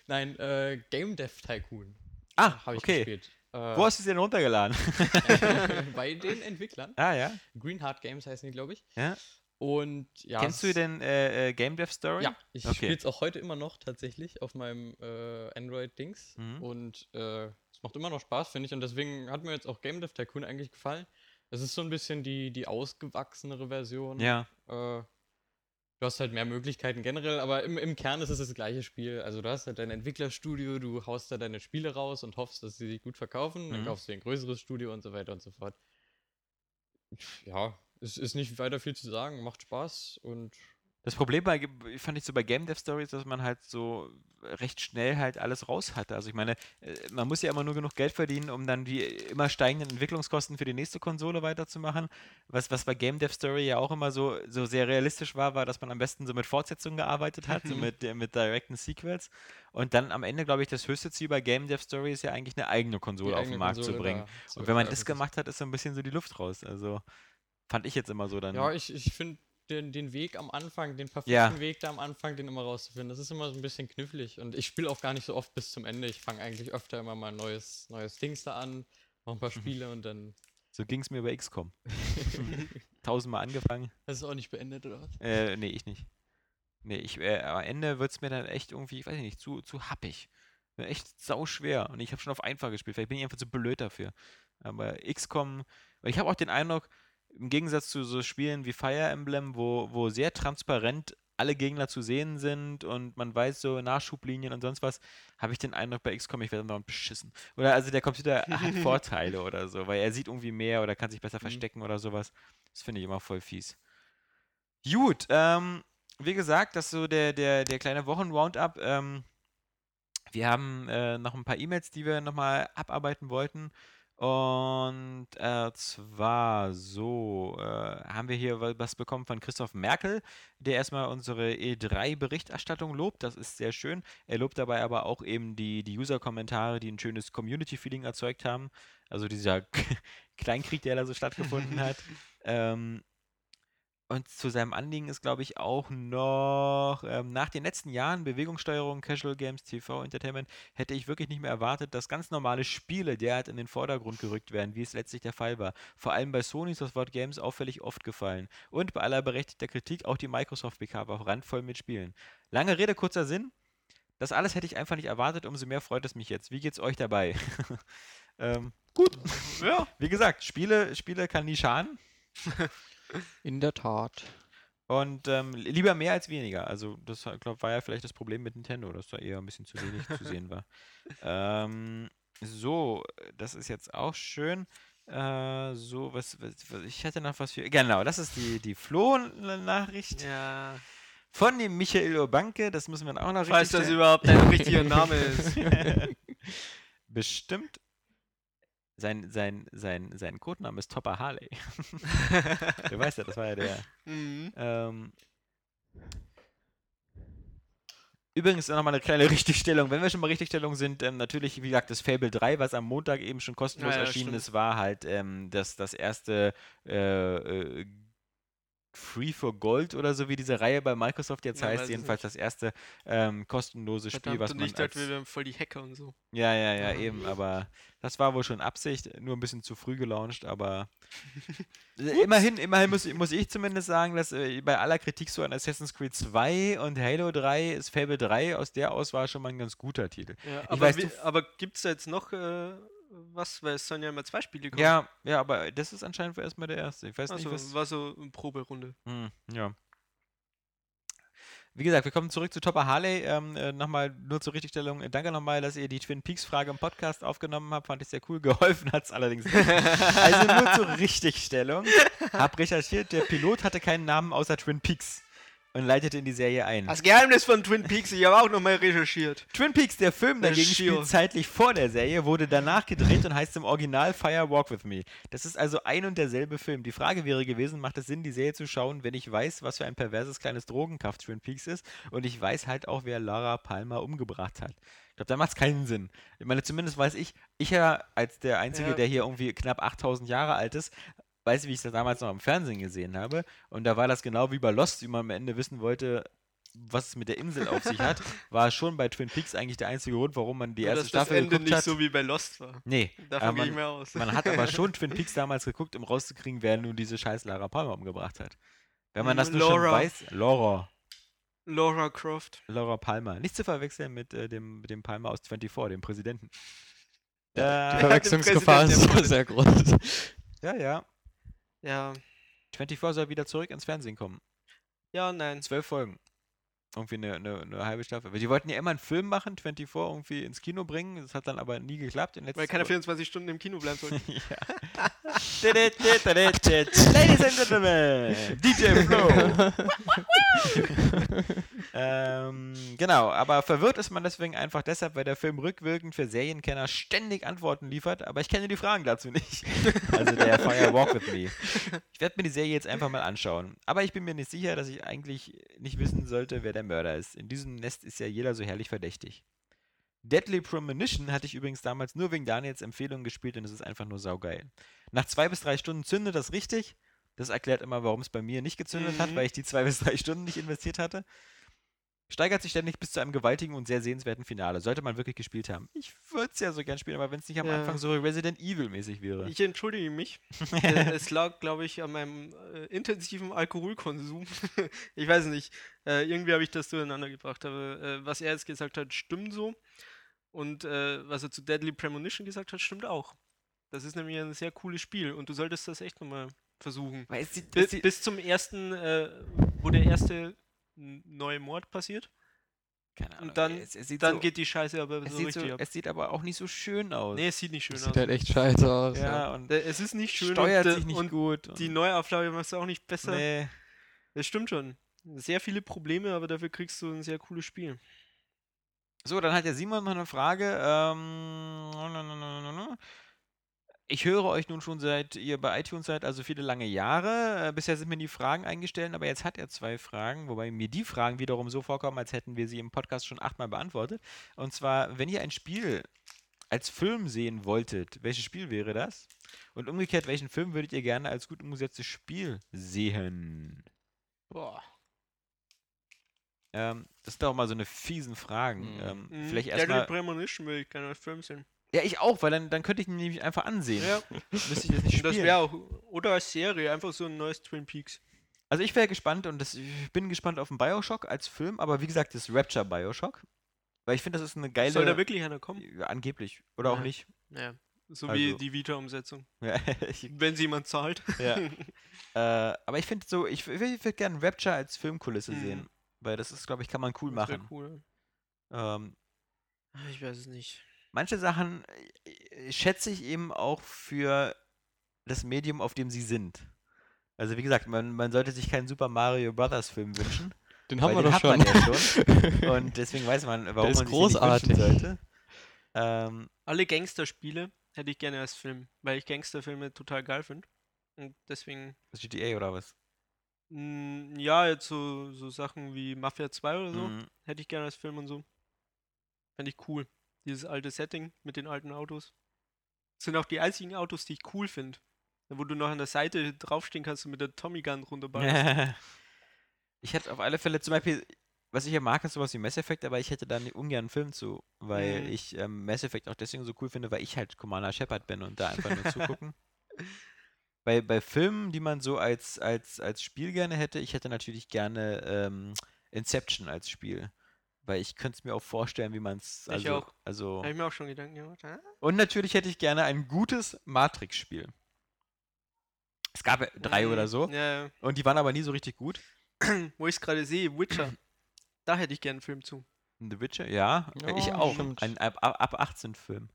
D: Nein, äh, Game Dev Tycoon
A: Ah,
D: habe ich
A: okay.
D: gespielt. Äh,
A: Wo hast du es denn runtergeladen?
D: bei den Entwicklern.
A: ah, ja.
D: Greenheart Games heißen die, glaube ich.
A: ja.
D: Und ja.
A: Kennst du denn äh, äh, Game Dev Story?
D: Ja, ich
A: Okay.
D: spiele es auch heute immer noch tatsächlich auf meinem äh, Android-Dings.
A: Mhm.
D: Und äh, es macht immer noch Spaß, finde ich. Und deswegen hat mir jetzt auch Game Dev Tycoon eigentlich gefallen. Es ist so ein bisschen die, die ausgewachsenere Version.
A: Ja.
D: Äh, du hast halt mehr Möglichkeiten generell, aber im, im Kern ist es das gleiche Spiel. Also du hast halt dein Entwicklerstudio, du haust da deine Spiele raus und hoffst, dass sie sich gut verkaufen. Dann
A: Mhm.
D: kaufst du dir ein größeres Studio und so weiter und so fort. Ja, es ist nicht weiter viel zu sagen, macht Spaß und
A: Das Problem bei, fand ich so bei Game Dev Stories, dass man halt so recht schnell halt alles raus hatte. Also ich meine, äh, man muss ja immer nur genug Geld verdienen, um dann die immer steigenden Entwicklungskosten für die nächste Konsole weiterzumachen. Was, was bei Game Dev Story ja auch immer so, so sehr realistisch war, war, dass man am besten so mit Fortsetzungen gearbeitet hat, so mit, äh, mit direkten Sequels. Und dann am Ende, glaube ich, das höchste Ziel bei Game Dev Story ist ja eigentlich eine eigene Konsole
D: die
A: auf
D: eigene
A: den Markt zu
D: Konsole
A: bringen.
D: da zu
A: Und wenn man das gemacht hat, ist so ein bisschen so die Luft raus. Also fand ich jetzt immer so dann.
D: Ja, ich, ich finde den, den Weg am Anfang, den perfekten
A: Ja.
D: Weg da am Anfang, den immer rauszufinden, das ist immer so ein bisschen knifflig. Und ich spiele auch gar nicht so oft bis zum Ende. Ich fange eigentlich öfter immer mal ein neues, neues Dings da an, noch ein paar
A: Mhm.
D: Spiele und dann.
A: So ging es mir bei XCOM. Tausendmal angefangen.
D: Das ist auch nicht beendet, oder was?
A: Äh, nee, ich nicht. Nee, ich, äh, am Ende wird es mir dann echt irgendwie, ich weiß nicht, zu, zu happig. Mir Echt sau schwer. Und ich habe schon auf einfach gespielt. Vielleicht bin ich einfach zu blöd dafür. Aber XCOM, ich habe auch den Eindruck, im Gegensatz zu so Spielen wie Fire Emblem, wo, wo sehr transparent alle Gegner zu sehen sind und man weiß so Nachschublinien und sonst was, habe ich den Eindruck bei XCOM, ich werde dauernd beschissen. Oder also der Computer hat Vorteile oder so, weil er sieht irgendwie mehr oder kann sich besser
D: Mhm.
A: verstecken oder sowas. Das finde ich immer voll fies. Gut, ähm, wie gesagt, das ist so der, der, der kleine Wochen-Roundup. Ähm, wir haben äh, noch ein paar E-Mails, die wir nochmal abarbeiten wollten. Und äh, zwar so, äh, haben wir hier wa- was bekommen von Christoph Merkel, der erstmal unsere E3-Berichterstattung lobt. Das ist sehr schön. Er lobt dabei aber auch eben die, die User-Kommentare, die ein schönes Community-Feeling erzeugt haben. Also dieser Kleinkrieg, der da so stattgefunden hat. Ähm, und zu seinem Anliegen ist, glaube ich, auch noch ähm, nach den letzten Jahren Bewegungssteuerung, Casual Games, TV, Entertainment, hätte ich wirklich nicht mehr erwartet, dass ganz normale Spiele derart in den Vordergrund gerückt werden, wie es letztlich der Fall war. Vor allem bei Sony ist das Wort Games auffällig oft gefallen. Und bei aller berechtigter Kritik auch die Microsoft PK war randvoll mit Spielen. Lange Rede, kurzer Sinn. Das alles hätte ich einfach nicht erwartet, umso mehr freut es mich jetzt. Wie geht's euch dabei? ähm, gut.
C: Ja.
A: Wie gesagt, Spiele, Spiele kann nie schaden.
D: In der Tat.
A: Und ähm, lieber mehr als weniger. Also, das glaube war ja vielleicht das Problem mit Nintendo, dass da eher ein bisschen zu wenig zu sehen war. Ähm, so, das ist jetzt auch schön. Äh, so, was, was, was, ich hätte noch was für. Genau, das ist die, die Flo-Nachricht
C: Ja.
A: von dem Michael Urbanke. Das müssen wir auch noch
C: Falls
A: richtig
C: das
A: stellen.
C: überhaupt dein richtiger Name ist.
A: Bestimmt. Sein, sein, sein, sein Codename ist Topper Harley. du weißt ja, das war ja der.
C: mhm.
A: Ähm, übrigens nochmal eine kleine Richtigstellung. Wenn wir schon mal Richtigstellung sind, ähm, natürlich, wie gesagt, das Fable 3, was am Montag eben schon kostenlos
C: Ja, ja,
A: erschienen
C: stimmt.
A: ist, war halt ähm, das, das erste äh, äh, Free for Gold oder so, wie diese Reihe bei Microsoft jetzt
C: Ja,
A: heißt. Jedenfalls das erste ähm, kostenlose Spiel, was
C: und
A: man
C: ich dachte, wir wären voll die Hacker und so.
A: ja, ja, ja,
C: Ja.
A: eben, aber das war wohl schon Absicht, nur ein bisschen zu früh gelauncht, aber äh, immerhin, immerhin muss, muss ich zumindest sagen, dass äh, bei aller Kritik so an Assassin's Creed 2 und Halo 3 ist Fable 3 aus der Auswahl schon mal ein ganz guter Titel.
C: Ja, aber,
A: weiß,
C: wie,
A: du-
C: aber gibt es da jetzt noch äh, was? Weil es sollen ja immer zwei Spiele kommen.
A: Ja, ja, aber das ist anscheinend erstmal der erste. Ich weiß
C: Also,
A: nicht, was.
C: war so eine Proberunde.
A: Hm, ja. Wie gesagt, wir kommen zurück zu Topper Harley. Ähm, äh, nochmal nur zur Richtigstellung. Äh, Danke nochmal, dass ihr die Twin Peaks-Frage im Podcast aufgenommen habt. Fand ich sehr cool. Geholfen hat es allerdings nicht. Also nur zur Richtigstellung. Hab recherchiert, der Pilot hatte keinen Namen außer Twin Peaks und leitete in die Serie ein.
C: Das Geheimnis von Twin Peaks, ich habe auch nochmal recherchiert.
A: Twin Peaks, der Film dagegen, spielt zeitlich vor der Serie, wurde danach gedreht und heißt im Original Fire Walk With Me. Das ist also ein und derselbe Film. Die Frage wäre gewesen, macht es Sinn, die Serie zu schauen, wenn ich weiß, was für ein perverses kleines Drogenkaff Twin Peaks ist und ich weiß halt auch, wer Lara Palmer umgebracht hat. Ich glaube, da macht es keinen Sinn. Ich meine, zumindest weiß ich, ich ja als der Einzige,
C: Ja.
A: der hier irgendwie knapp 8000 Jahre alt ist, weiß, wie ich das damals noch im Fernsehen gesehen habe. Und da war das genau wie bei Lost, wie man am Ende wissen wollte, was es mit der Insel auf sich hat, war schon bei Twin Peaks eigentlich der einzige Grund, warum man die erste
C: dass das
A: Staffel
C: Ende
A: geguckt
C: nicht
A: hat.
C: so wie bei Lost war.
A: nee,
C: Davon gehe ich
A: man,
C: mehr aus.
A: man hat aber schon Twin Peaks damals geguckt, um rauszukriegen, wer nun diese scheiß Lara Palmer umgebracht hat. Wenn man das nur schon
C: Laura.
A: weiß, Laura,
C: Laura Croft.
A: Laura Palmer. Nicht zu verwechseln mit äh, dem, mit dem Palmer aus 24, dem Präsidenten.
D: Die Verwechslungsgefahr ist sehr groß.
A: ja, ja.
C: Ja,
A: 24 soll wieder zurück ins Fernsehen kommen.
C: ja, nein.
A: Zwölf Folgen. Irgendwie eine, eine, eine halbe Staffel. Weil Die wollten ja immer einen Film machen, 24 irgendwie ins Kino bringen. Das hat dann aber nie geklappt. In
C: Weil
A: letzter
C: keine 24 Stunden im Kino bleiben sollten.
A: ja. Ladies and Gentlemen, DJ Flo. ähm, genau, aber verwirrt ist man deswegen einfach deshalb, weil der Film rückwirkend für Serienkenner ständig Antworten liefert, aber ich kenne die Fragen dazu nicht. Also der Fire Walk With Me. Ich werde mir die Serie jetzt einfach mal anschauen. Aber ich bin mir nicht sicher, dass ich eigentlich nicht wissen sollte, wer der Mörder ist. In diesem Nest ist ja jeder so herrlich verdächtig. Deadly Premonition hatte ich übrigens damals nur wegen Daniels Empfehlung gespielt und es ist einfach nur saugeil. Nach zwei bis drei Stunden zündet das richtig. Das erklärt immer, warum es bei mir nicht gezündet hat,
C: Mhm.
A: weil ich die zwei bis drei Stunden nicht investiert hatte. Steigert sich ständig bis zu einem gewaltigen und sehr sehenswerten Finale. Sollte man wirklich gespielt haben. Ich würde es ja so gern spielen, aber wenn es nicht am
C: Ja.
A: Anfang so Resident Evil-mäßig wäre.
C: Ich entschuldige mich. Äh, es lag, glaube ich, an meinem äh, intensiven Alkoholkonsum. ich weiß nicht. Äh, irgendwie habe ich das durcheinander gebracht. Aber äh, was er jetzt gesagt hat, stimmt so. Und äh, was er zu Deadly Premonition gesagt hat, stimmt auch. Das ist nämlich ein sehr cooles Spiel und du solltest das echt nochmal versuchen.
A: Sieht,
C: Bis, bis zum ersten, äh, wo der erste n- neue Mord passiert.
A: keine Ahnung,
C: und dann-
A: es, es sieht
C: Dann
A: so,
C: geht die Scheiße aber
A: es
C: so
A: sieht,
C: richtig
A: so,
C: ab.
A: es sieht aber auch nicht so schön aus.
C: Nee, es sieht nicht schön
D: Das
C: aus.
D: sieht halt echt scheiße aus.
A: ja, und
C: Äh, Es ist nicht schön
A: steuert
C: und, äh,
A: sich nicht
C: und
A: gut.
C: die
A: und-
C: Neuauflage macht es auch nicht besser.
A: nee.
C: Das stimmt schon. Sehr viele Probleme, aber dafür kriegst du ein sehr cooles Spiel.
A: So, dann hat der Simon noch eine Frage. Ähm, Ich höre euch nun schon seit ihr bei iTunes seid, also viele lange Jahre. Äh, bisher sind mir die Fragen eingestellt, aber jetzt hat er zwei Fragen, wobei mir die Fragen wiederum so vorkommen, als hätten wir sie im Podcast schon achtmal beantwortet. Und zwar, wenn ihr ein Spiel als Film sehen wolltet, welches Spiel wäre das? Und umgekehrt, welchen Film würdet ihr gerne als gut umgesetztes Spiel sehen?
C: Boah.
A: Ähm, das sind doch mal so eine fiesen Fragen.
D: Mhm.
A: Ähm,
C: Mhm.
A: vielleicht
C: Deadly
A: erstmal.
C: Premonition will ich gerne als Film sehen.
A: Ja, ich auch, weil dann, dann könnte ich ihn nämlich einfach ansehen.
C: Ja.
A: Müsste ich das nicht
C: Das
A: spielen.
C: wäre auch. Oder als Serie, einfach so ein neues Twin Peaks.
A: Also ich wäre gespannt und das, ich bin gespannt auf den Bioshock als Film, aber wie gesagt, das Rapture Bioshock. Weil ich finde, das ist eine geile.
C: Soll da wirklich einer kommen?
A: Ja, angeblich. Oder auch
C: Ja.
A: nicht.
C: Ja. So
A: Also-
C: wie die Vita-Umsetzung. Wenn sie jemand zahlt.
A: ja. äh, aber ich finde so, ich, ich würde gerne Rapture als Filmkulisse
C: Mhm.
A: sehen. Weil das ist, glaube ich, kann man cool
C: Das
A: machen.
C: cool.
A: Ähm,
C: Ah, Ich weiß es nicht.
A: Manche Sachen äh, schätze ich eben auch für das Medium, auf dem sie sind. Also wie gesagt, man, man sollte sich keinen Super Mario Brothers Film wünschen.
D: Den haben wir
A: den
D: doch
A: hat
D: schon.
A: man ja schon. Und deswegen weiß man, warum
D: ist
A: man sich den nicht
D: großartig.
A: wünschen sollte. Ähm,
C: Alle Gangsterspiele hätte ich gerne als Film, weil ich Gangsterfilme total geil finde. Und deswegen,
A: das GTA oder was?
C: mh, ja, jetzt so, so Sachen wie Mafia 2 oder so,
A: Mhm.
C: hätte ich gerne als Film und so. Fände ich cool. Dieses alte Setting mit den alten Autos. Das sind auch die einzigen Autos, die ich cool finde. Wo du noch an der Seite draufstehen kannst und mit der Tommy Gun runterballerst.
A: ich hätte auf alle Fälle zum Beispiel, was ich ja mag, ist sowas wie Mass Effect, aber ich hätte da nicht ungern einen Film zu, weil
C: Mhm.
A: ich ähm, Mass Effect auch deswegen so cool finde, weil ich halt Commander Shepard bin und da einfach nur zugucken. Bei, bei Filmen, die man so als, als, als Spiel gerne hätte, ich hätte natürlich gerne ähm, Inception als Spiel. Weil ich könnte es mir auch vorstellen, wie man es.
C: Ich
A: Also,
C: auch.
A: also
C: Habe ich mir auch schon Gedanken gemacht. Ah?
A: Und natürlich hätte ich gerne ein gutes Matrix-Spiel. Es gab ja drei
C: Mhm.
A: oder so.
C: Ja,
A: Und die waren aber nie so richtig gut.
C: ja. wo ich es gerade sehe, Witcher. da hätte ich gerne einen Film zu.
A: The Witcher, ja.
D: Ja,
A: ich auch.
D: stimmt.
A: Ein ab, ab 18-Film.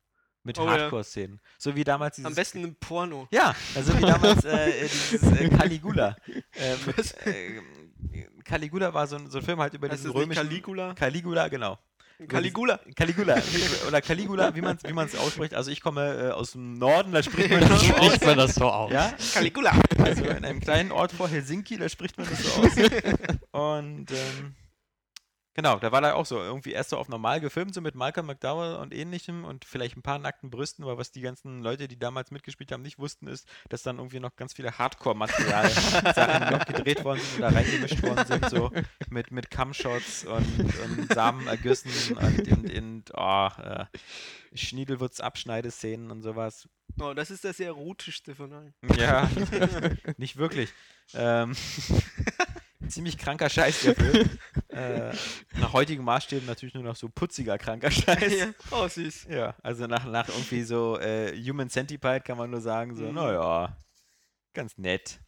A: Mit
C: Oh ja.
A: Hardcore-Szenen. So wie damals dieses.
C: Am besten ein Porno.
A: Ja, also wie damals äh, dieses äh, Caligula. Äh, mit, äh, Caligula war so ein, so ein Film halt über
C: Heißt
A: diesen römischen.
C: Caligula?
A: Caligula, genau.
C: Caligula.
A: Caligula. wie- Oder Caligula, wie man es wie man's ausspricht. Also ich komme äh, aus dem Norden, da spricht man das so aus.
D: Spricht man das so aus?
A: Ja,
C: Caligula.
A: also in einem kleinen Ort vor Helsinki, da spricht man das so aus. Und ähm, genau, da war da auch so irgendwie erst so auf normal gefilmt, so mit Malcolm McDowell und ähnlichem und vielleicht ein paar nackten Brüsten, aber was die ganzen Leute, die damals mitgespielt haben, nicht wussten, ist, dass dann irgendwie noch ganz viele Hardcore-Material Sachen noch gedreht worden sind und da reingemischt worden sind, so mit, mit Cumshots und, und Samenergüssen und, und, und oh, äh, Schniedelwurz-Abschneideszenen und sowas.
C: Oh, das ist das erotischste von allen.
A: Ja, nicht wirklich. Ähm, ziemlich kranker Scheiß Film. Äh, nach heutigen Maßstäben natürlich nur noch so putziger kranker Scheiß.
C: ja. Oh, süß.
A: Ja, also nach, nach irgendwie so äh, Human Centipede kann man nur sagen, so,
C: Mhm.
A: naja, ganz nett.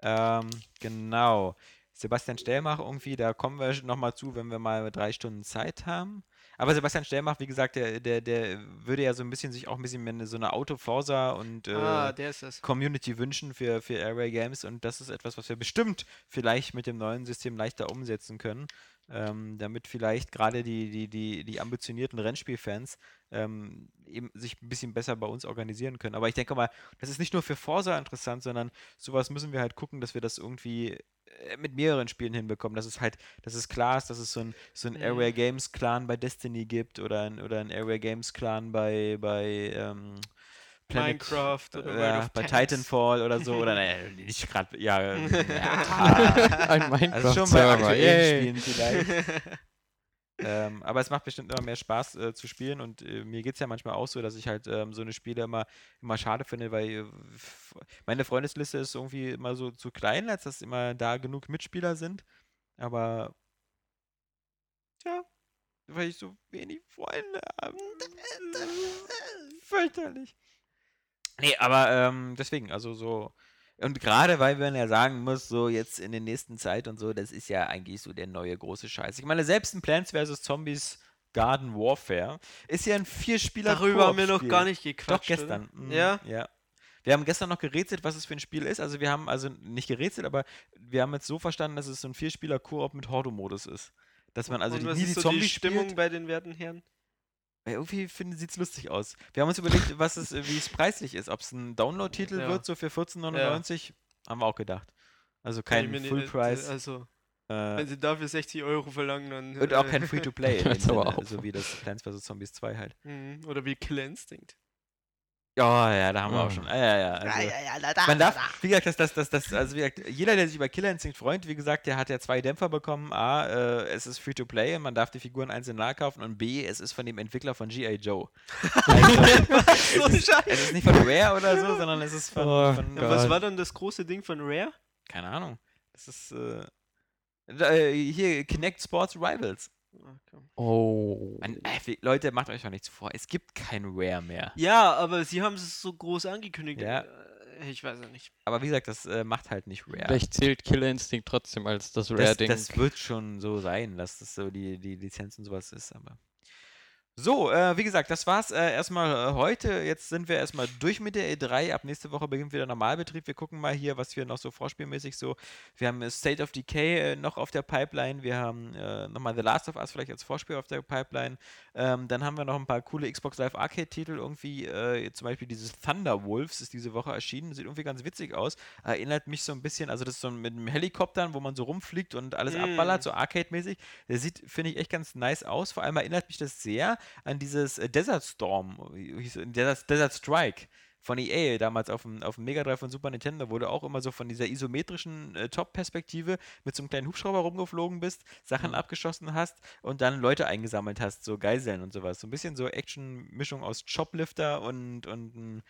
A: Ähm, genau. Sebastian Stellmach irgendwie, da kommen wir nochmal zu, wenn wir mal drei Stunden Zeit haben. Aber Sebastian Stellmach, wie gesagt, der, der, der würde ja so ein bisschen sich auch ein bisschen mehr so eine Auto-Forsa und äh,
C: ah.
A: Community wünschen für, für Airway Games und das ist etwas, was wir bestimmt vielleicht mit dem neuen System leichter umsetzen können, ähm, damit vielleicht gerade die, die, die, die ambitionierten Rennspielfans ähm, eben sich ein bisschen besser bei uns organisieren können. Aber ich denke mal, das ist nicht nur für Forsa interessant, sondern sowas müssen wir halt gucken, dass wir das irgendwie äh, mit mehreren Spielen hinbekommen, dass es halt, dass es klar ist, dass es so ein, so ein
C: Mhm.
A: Airway Games Clan bei Destiny gibt oder ein, oder ein Airway Games Clan bei, bei ähm,
C: Minecraft oder
A: ja, bei
C: Tanks.
A: Titanfall oder so, oder naja, nicht gerade, ja, ja,
D: Ein
A: also schon bei
D: Minecraft-Server.
A: aktuellen. Spielen vielleicht. ähm, aber es macht bestimmt immer mehr Spaß äh, zu spielen und äh, mir geht es ja manchmal auch so, dass ich halt ähm, so eine Spiele immer, immer schade finde, weil äh, meine Freundesliste ist irgendwie immer so zu klein, als dass immer da genug Mitspieler sind. Aber tja, weil ich so wenig Freunde habe. Fürchterlich. Nee, aber ähm, deswegen, also so. Und gerade weil man ja sagen muss, so jetzt in der nächsten Zeit und so, das ist ja eigentlich so der neue große Scheiß. Ich meine, selbst ein Plants vs. Zombies Garden Warfare ist ja ein Vierspieler
C: Darüber haben wir noch gar nicht
A: Doch,
C: gequatscht.
A: gestern.
C: Oder?
A: Mhm,
C: Ja?
A: Ja. Wir haben gestern noch gerätselt, was es für ein Spiel ist. Also wir haben also nicht gerätselt, aber wir haben jetzt so verstanden, dass es so ein Vierspieler Koop mit Horde-Modus ist. Dass man also
C: Und
A: die,
C: was
A: nie
C: ist
A: die
C: so
A: Zombies
C: die Stimmung
A: spielt.
C: bei den werten Herren?
A: Weil irgendwie sieht es lustig aus. Wir haben uns überlegt, was es, äh, wie es preislich ist. Ob es ein Download-Titel
C: Ja.
A: wird, so für 14,99. Haben wir auch gedacht. Also kein
C: ich
A: Full
C: nicht-
A: Price.
C: Also,
A: äh,
C: wenn sie dafür 60 Euro verlangen, dann.
A: und auch
C: äh,
A: kein Free-to-Play. So wie das Plants vs. Zombies 2 halt.
C: Mhm, Oder wie Kill Instinct.
A: Ja, ja, da haben wir auch
D: Ah.
A: schon. Ja, ja, ja. Also, man darf, wie gesagt, das, das, das, das, also wie gesagt, jeder, der sich über Killer Instinct freut, wie gesagt, der hat ja zwei Dämpfer bekommen. A, äh, es ist free to play und man darf die Figuren einzeln nachkaufen und B, es ist von dem Entwickler von G.I. Joe. Also, es, ist, es ist nicht von Rare oder so, sondern es ist von,
D: Oh
A: von
C: Ja, was war dann das große Ding von Rare?
A: keine Ahnung. Das ist äh, äh, hier Kinect Sports Rivals.
C: Okay.
D: Oh.
A: Man, äh, Leute, macht euch doch nichts vor. Es gibt kein Rare mehr.
C: Ja, aber sie haben es so groß angekündigt.
A: Ja.
C: Äh, Ich weiß ja nicht.
A: Aber wie gesagt, das äh, macht halt nicht Rare.
D: Vielleicht zählt Killer Instinct trotzdem als das
A: das,
D: Rare-Ding.
A: das wird schon so sein, dass das so die, die Lizenz und sowas ist, aber. So, äh, wie gesagt, das war's äh, erstmal äh, heute. Jetzt sind wir erstmal durch mit der E3. Ab nächste Woche beginnt wieder Normalbetrieb. Wir gucken mal hier, was wir noch so vorspielmäßig so. Wir haben äh, State of Decay äh, noch auf der Pipeline. Wir haben äh, nochmal The Last of Us vielleicht als Vorspiel auf der Pipeline. Ähm, dann haben wir noch ein paar coole Xbox Live Arcade-Titel. Irgendwie, zum Beispiel dieses Thunder Wolves ist diese Woche erschienen. Sieht irgendwie ganz witzig aus. Erinnert mich so ein bisschen, also das ist so mit einem Helikoptern, wo man so rumfliegt und alles
C: Mm.
A: abballert, so Arcade-mäßig. Der sieht, finde ich, echt ganz nice aus. Vor allem erinnert mich das sehr an dieses äh, Desert Storm? Desert, Desert Strike von EA, damals auf dem, auf dem Mega Drive von Super Nintendo, wo du auch immer so von dieser isometrischen äh, Top-Perspektive mit so einem kleinen Hubschrauber rumgeflogen bist, Sachen abgeschossen hast und dann Leute eingesammelt hast, so Geiseln und sowas. So ein bisschen so Action-Mischung aus Choplifter und, und ein,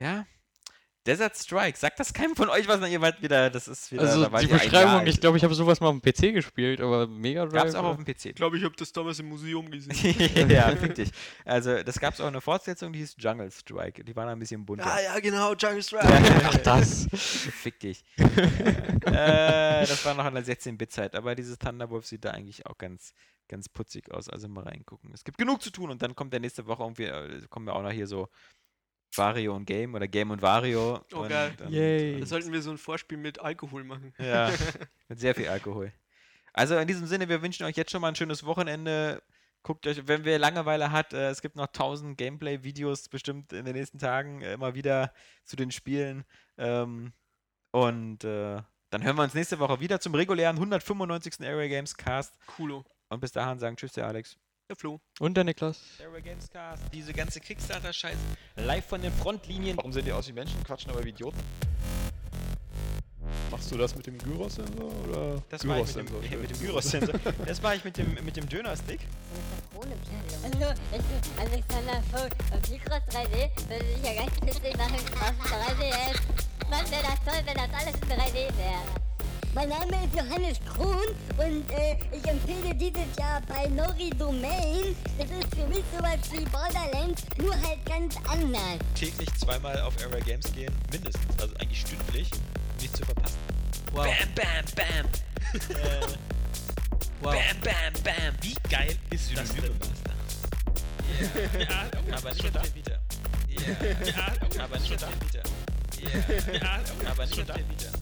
A: ja, Desert Strike. Sagt das keinem von euch was? Na, ihr wart wieder, das ist wieder,
D: also die Beschreibung, ich glaube, ich habe sowas mal auf dem PC gespielt, aber Mega Drive.
A: Gab's auch
D: oder?
A: auf dem PC.
C: Ich glaube, ich habe das damals im Museum gesehen.
A: ja, fick dich. Also, das gab es auch eine Fortsetzung, die hieß Jungle Strike. Die waren ein bisschen bunter.
C: ah ja, genau, Jungle Strike.
D: Ach, das.
A: Fick dich. äh, das war noch in der 16-Bit-Zeit, aber dieses Thunderwolf sieht da eigentlich auch ganz, ganz putzig aus. Also mal reingucken. Es gibt genug zu tun und dann kommt der nächste Woche irgendwie, äh, kommen wir auch noch hier so Vario und Game oder Game und Vario.
C: Oh,
A: und,
C: geil.
A: Und,
D: Yay.
C: Da sollten wir so ein Vorspiel mit Alkohol machen.
A: ja, mit sehr viel Alkohol. Also in diesem Sinne, wir wünschen euch jetzt schon mal ein schönes Wochenende. Guckt euch, wenn wer Langeweile hat, äh, es gibt noch 1000 Gameplay-Videos bestimmt in den nächsten Tagen äh, immer wieder zu den Spielen. Ähm, und äh, dann hören wir uns nächste Woche wieder zum regulären 195. Area Games Cast.
C: Coolo.
A: Und bis dahin sagen Tschüss, der Alex.
C: Der Flo.
D: Und der Niklas.
A: Area Games Cast. Diese ganze Kickstarter-Scheiß live von den Frontlinien.
B: Warum sehen die aus wie Menschen, quatschen aber wie Idioten? Machst du das mit dem Gyros-Sensor oder?
A: Das war ich mit dem, mit dem Gyros-Sensor. Das war ich mit dem, mit dem Döner-Stick.
E: Also, ich, Alexander Vogt und Mikros 3D würde ich ja ganz witzig machen auf dem 3DS. Mann, wäre das toll, wenn das alles in 3D wäre. Mein Name ist Johannes Krohn und äh, ich empfehle dieses Jahr bei Nori Domain. Das ist für mich sowas wie Borderlands, nur halt ganz anders.
A: Täglich zweimal auf Area Games gehen, mindestens. Also eigentlich stündlich, um nicht zu verpassen.
C: Wow.
A: Bam, bam, bam. äh,
C: wow.
A: Bam, bam, bam. Wie geil ist das denn? Ja, aber nicht auf Vita. Ja, aber nicht auf Vita. Ja, aber nicht auf Vita.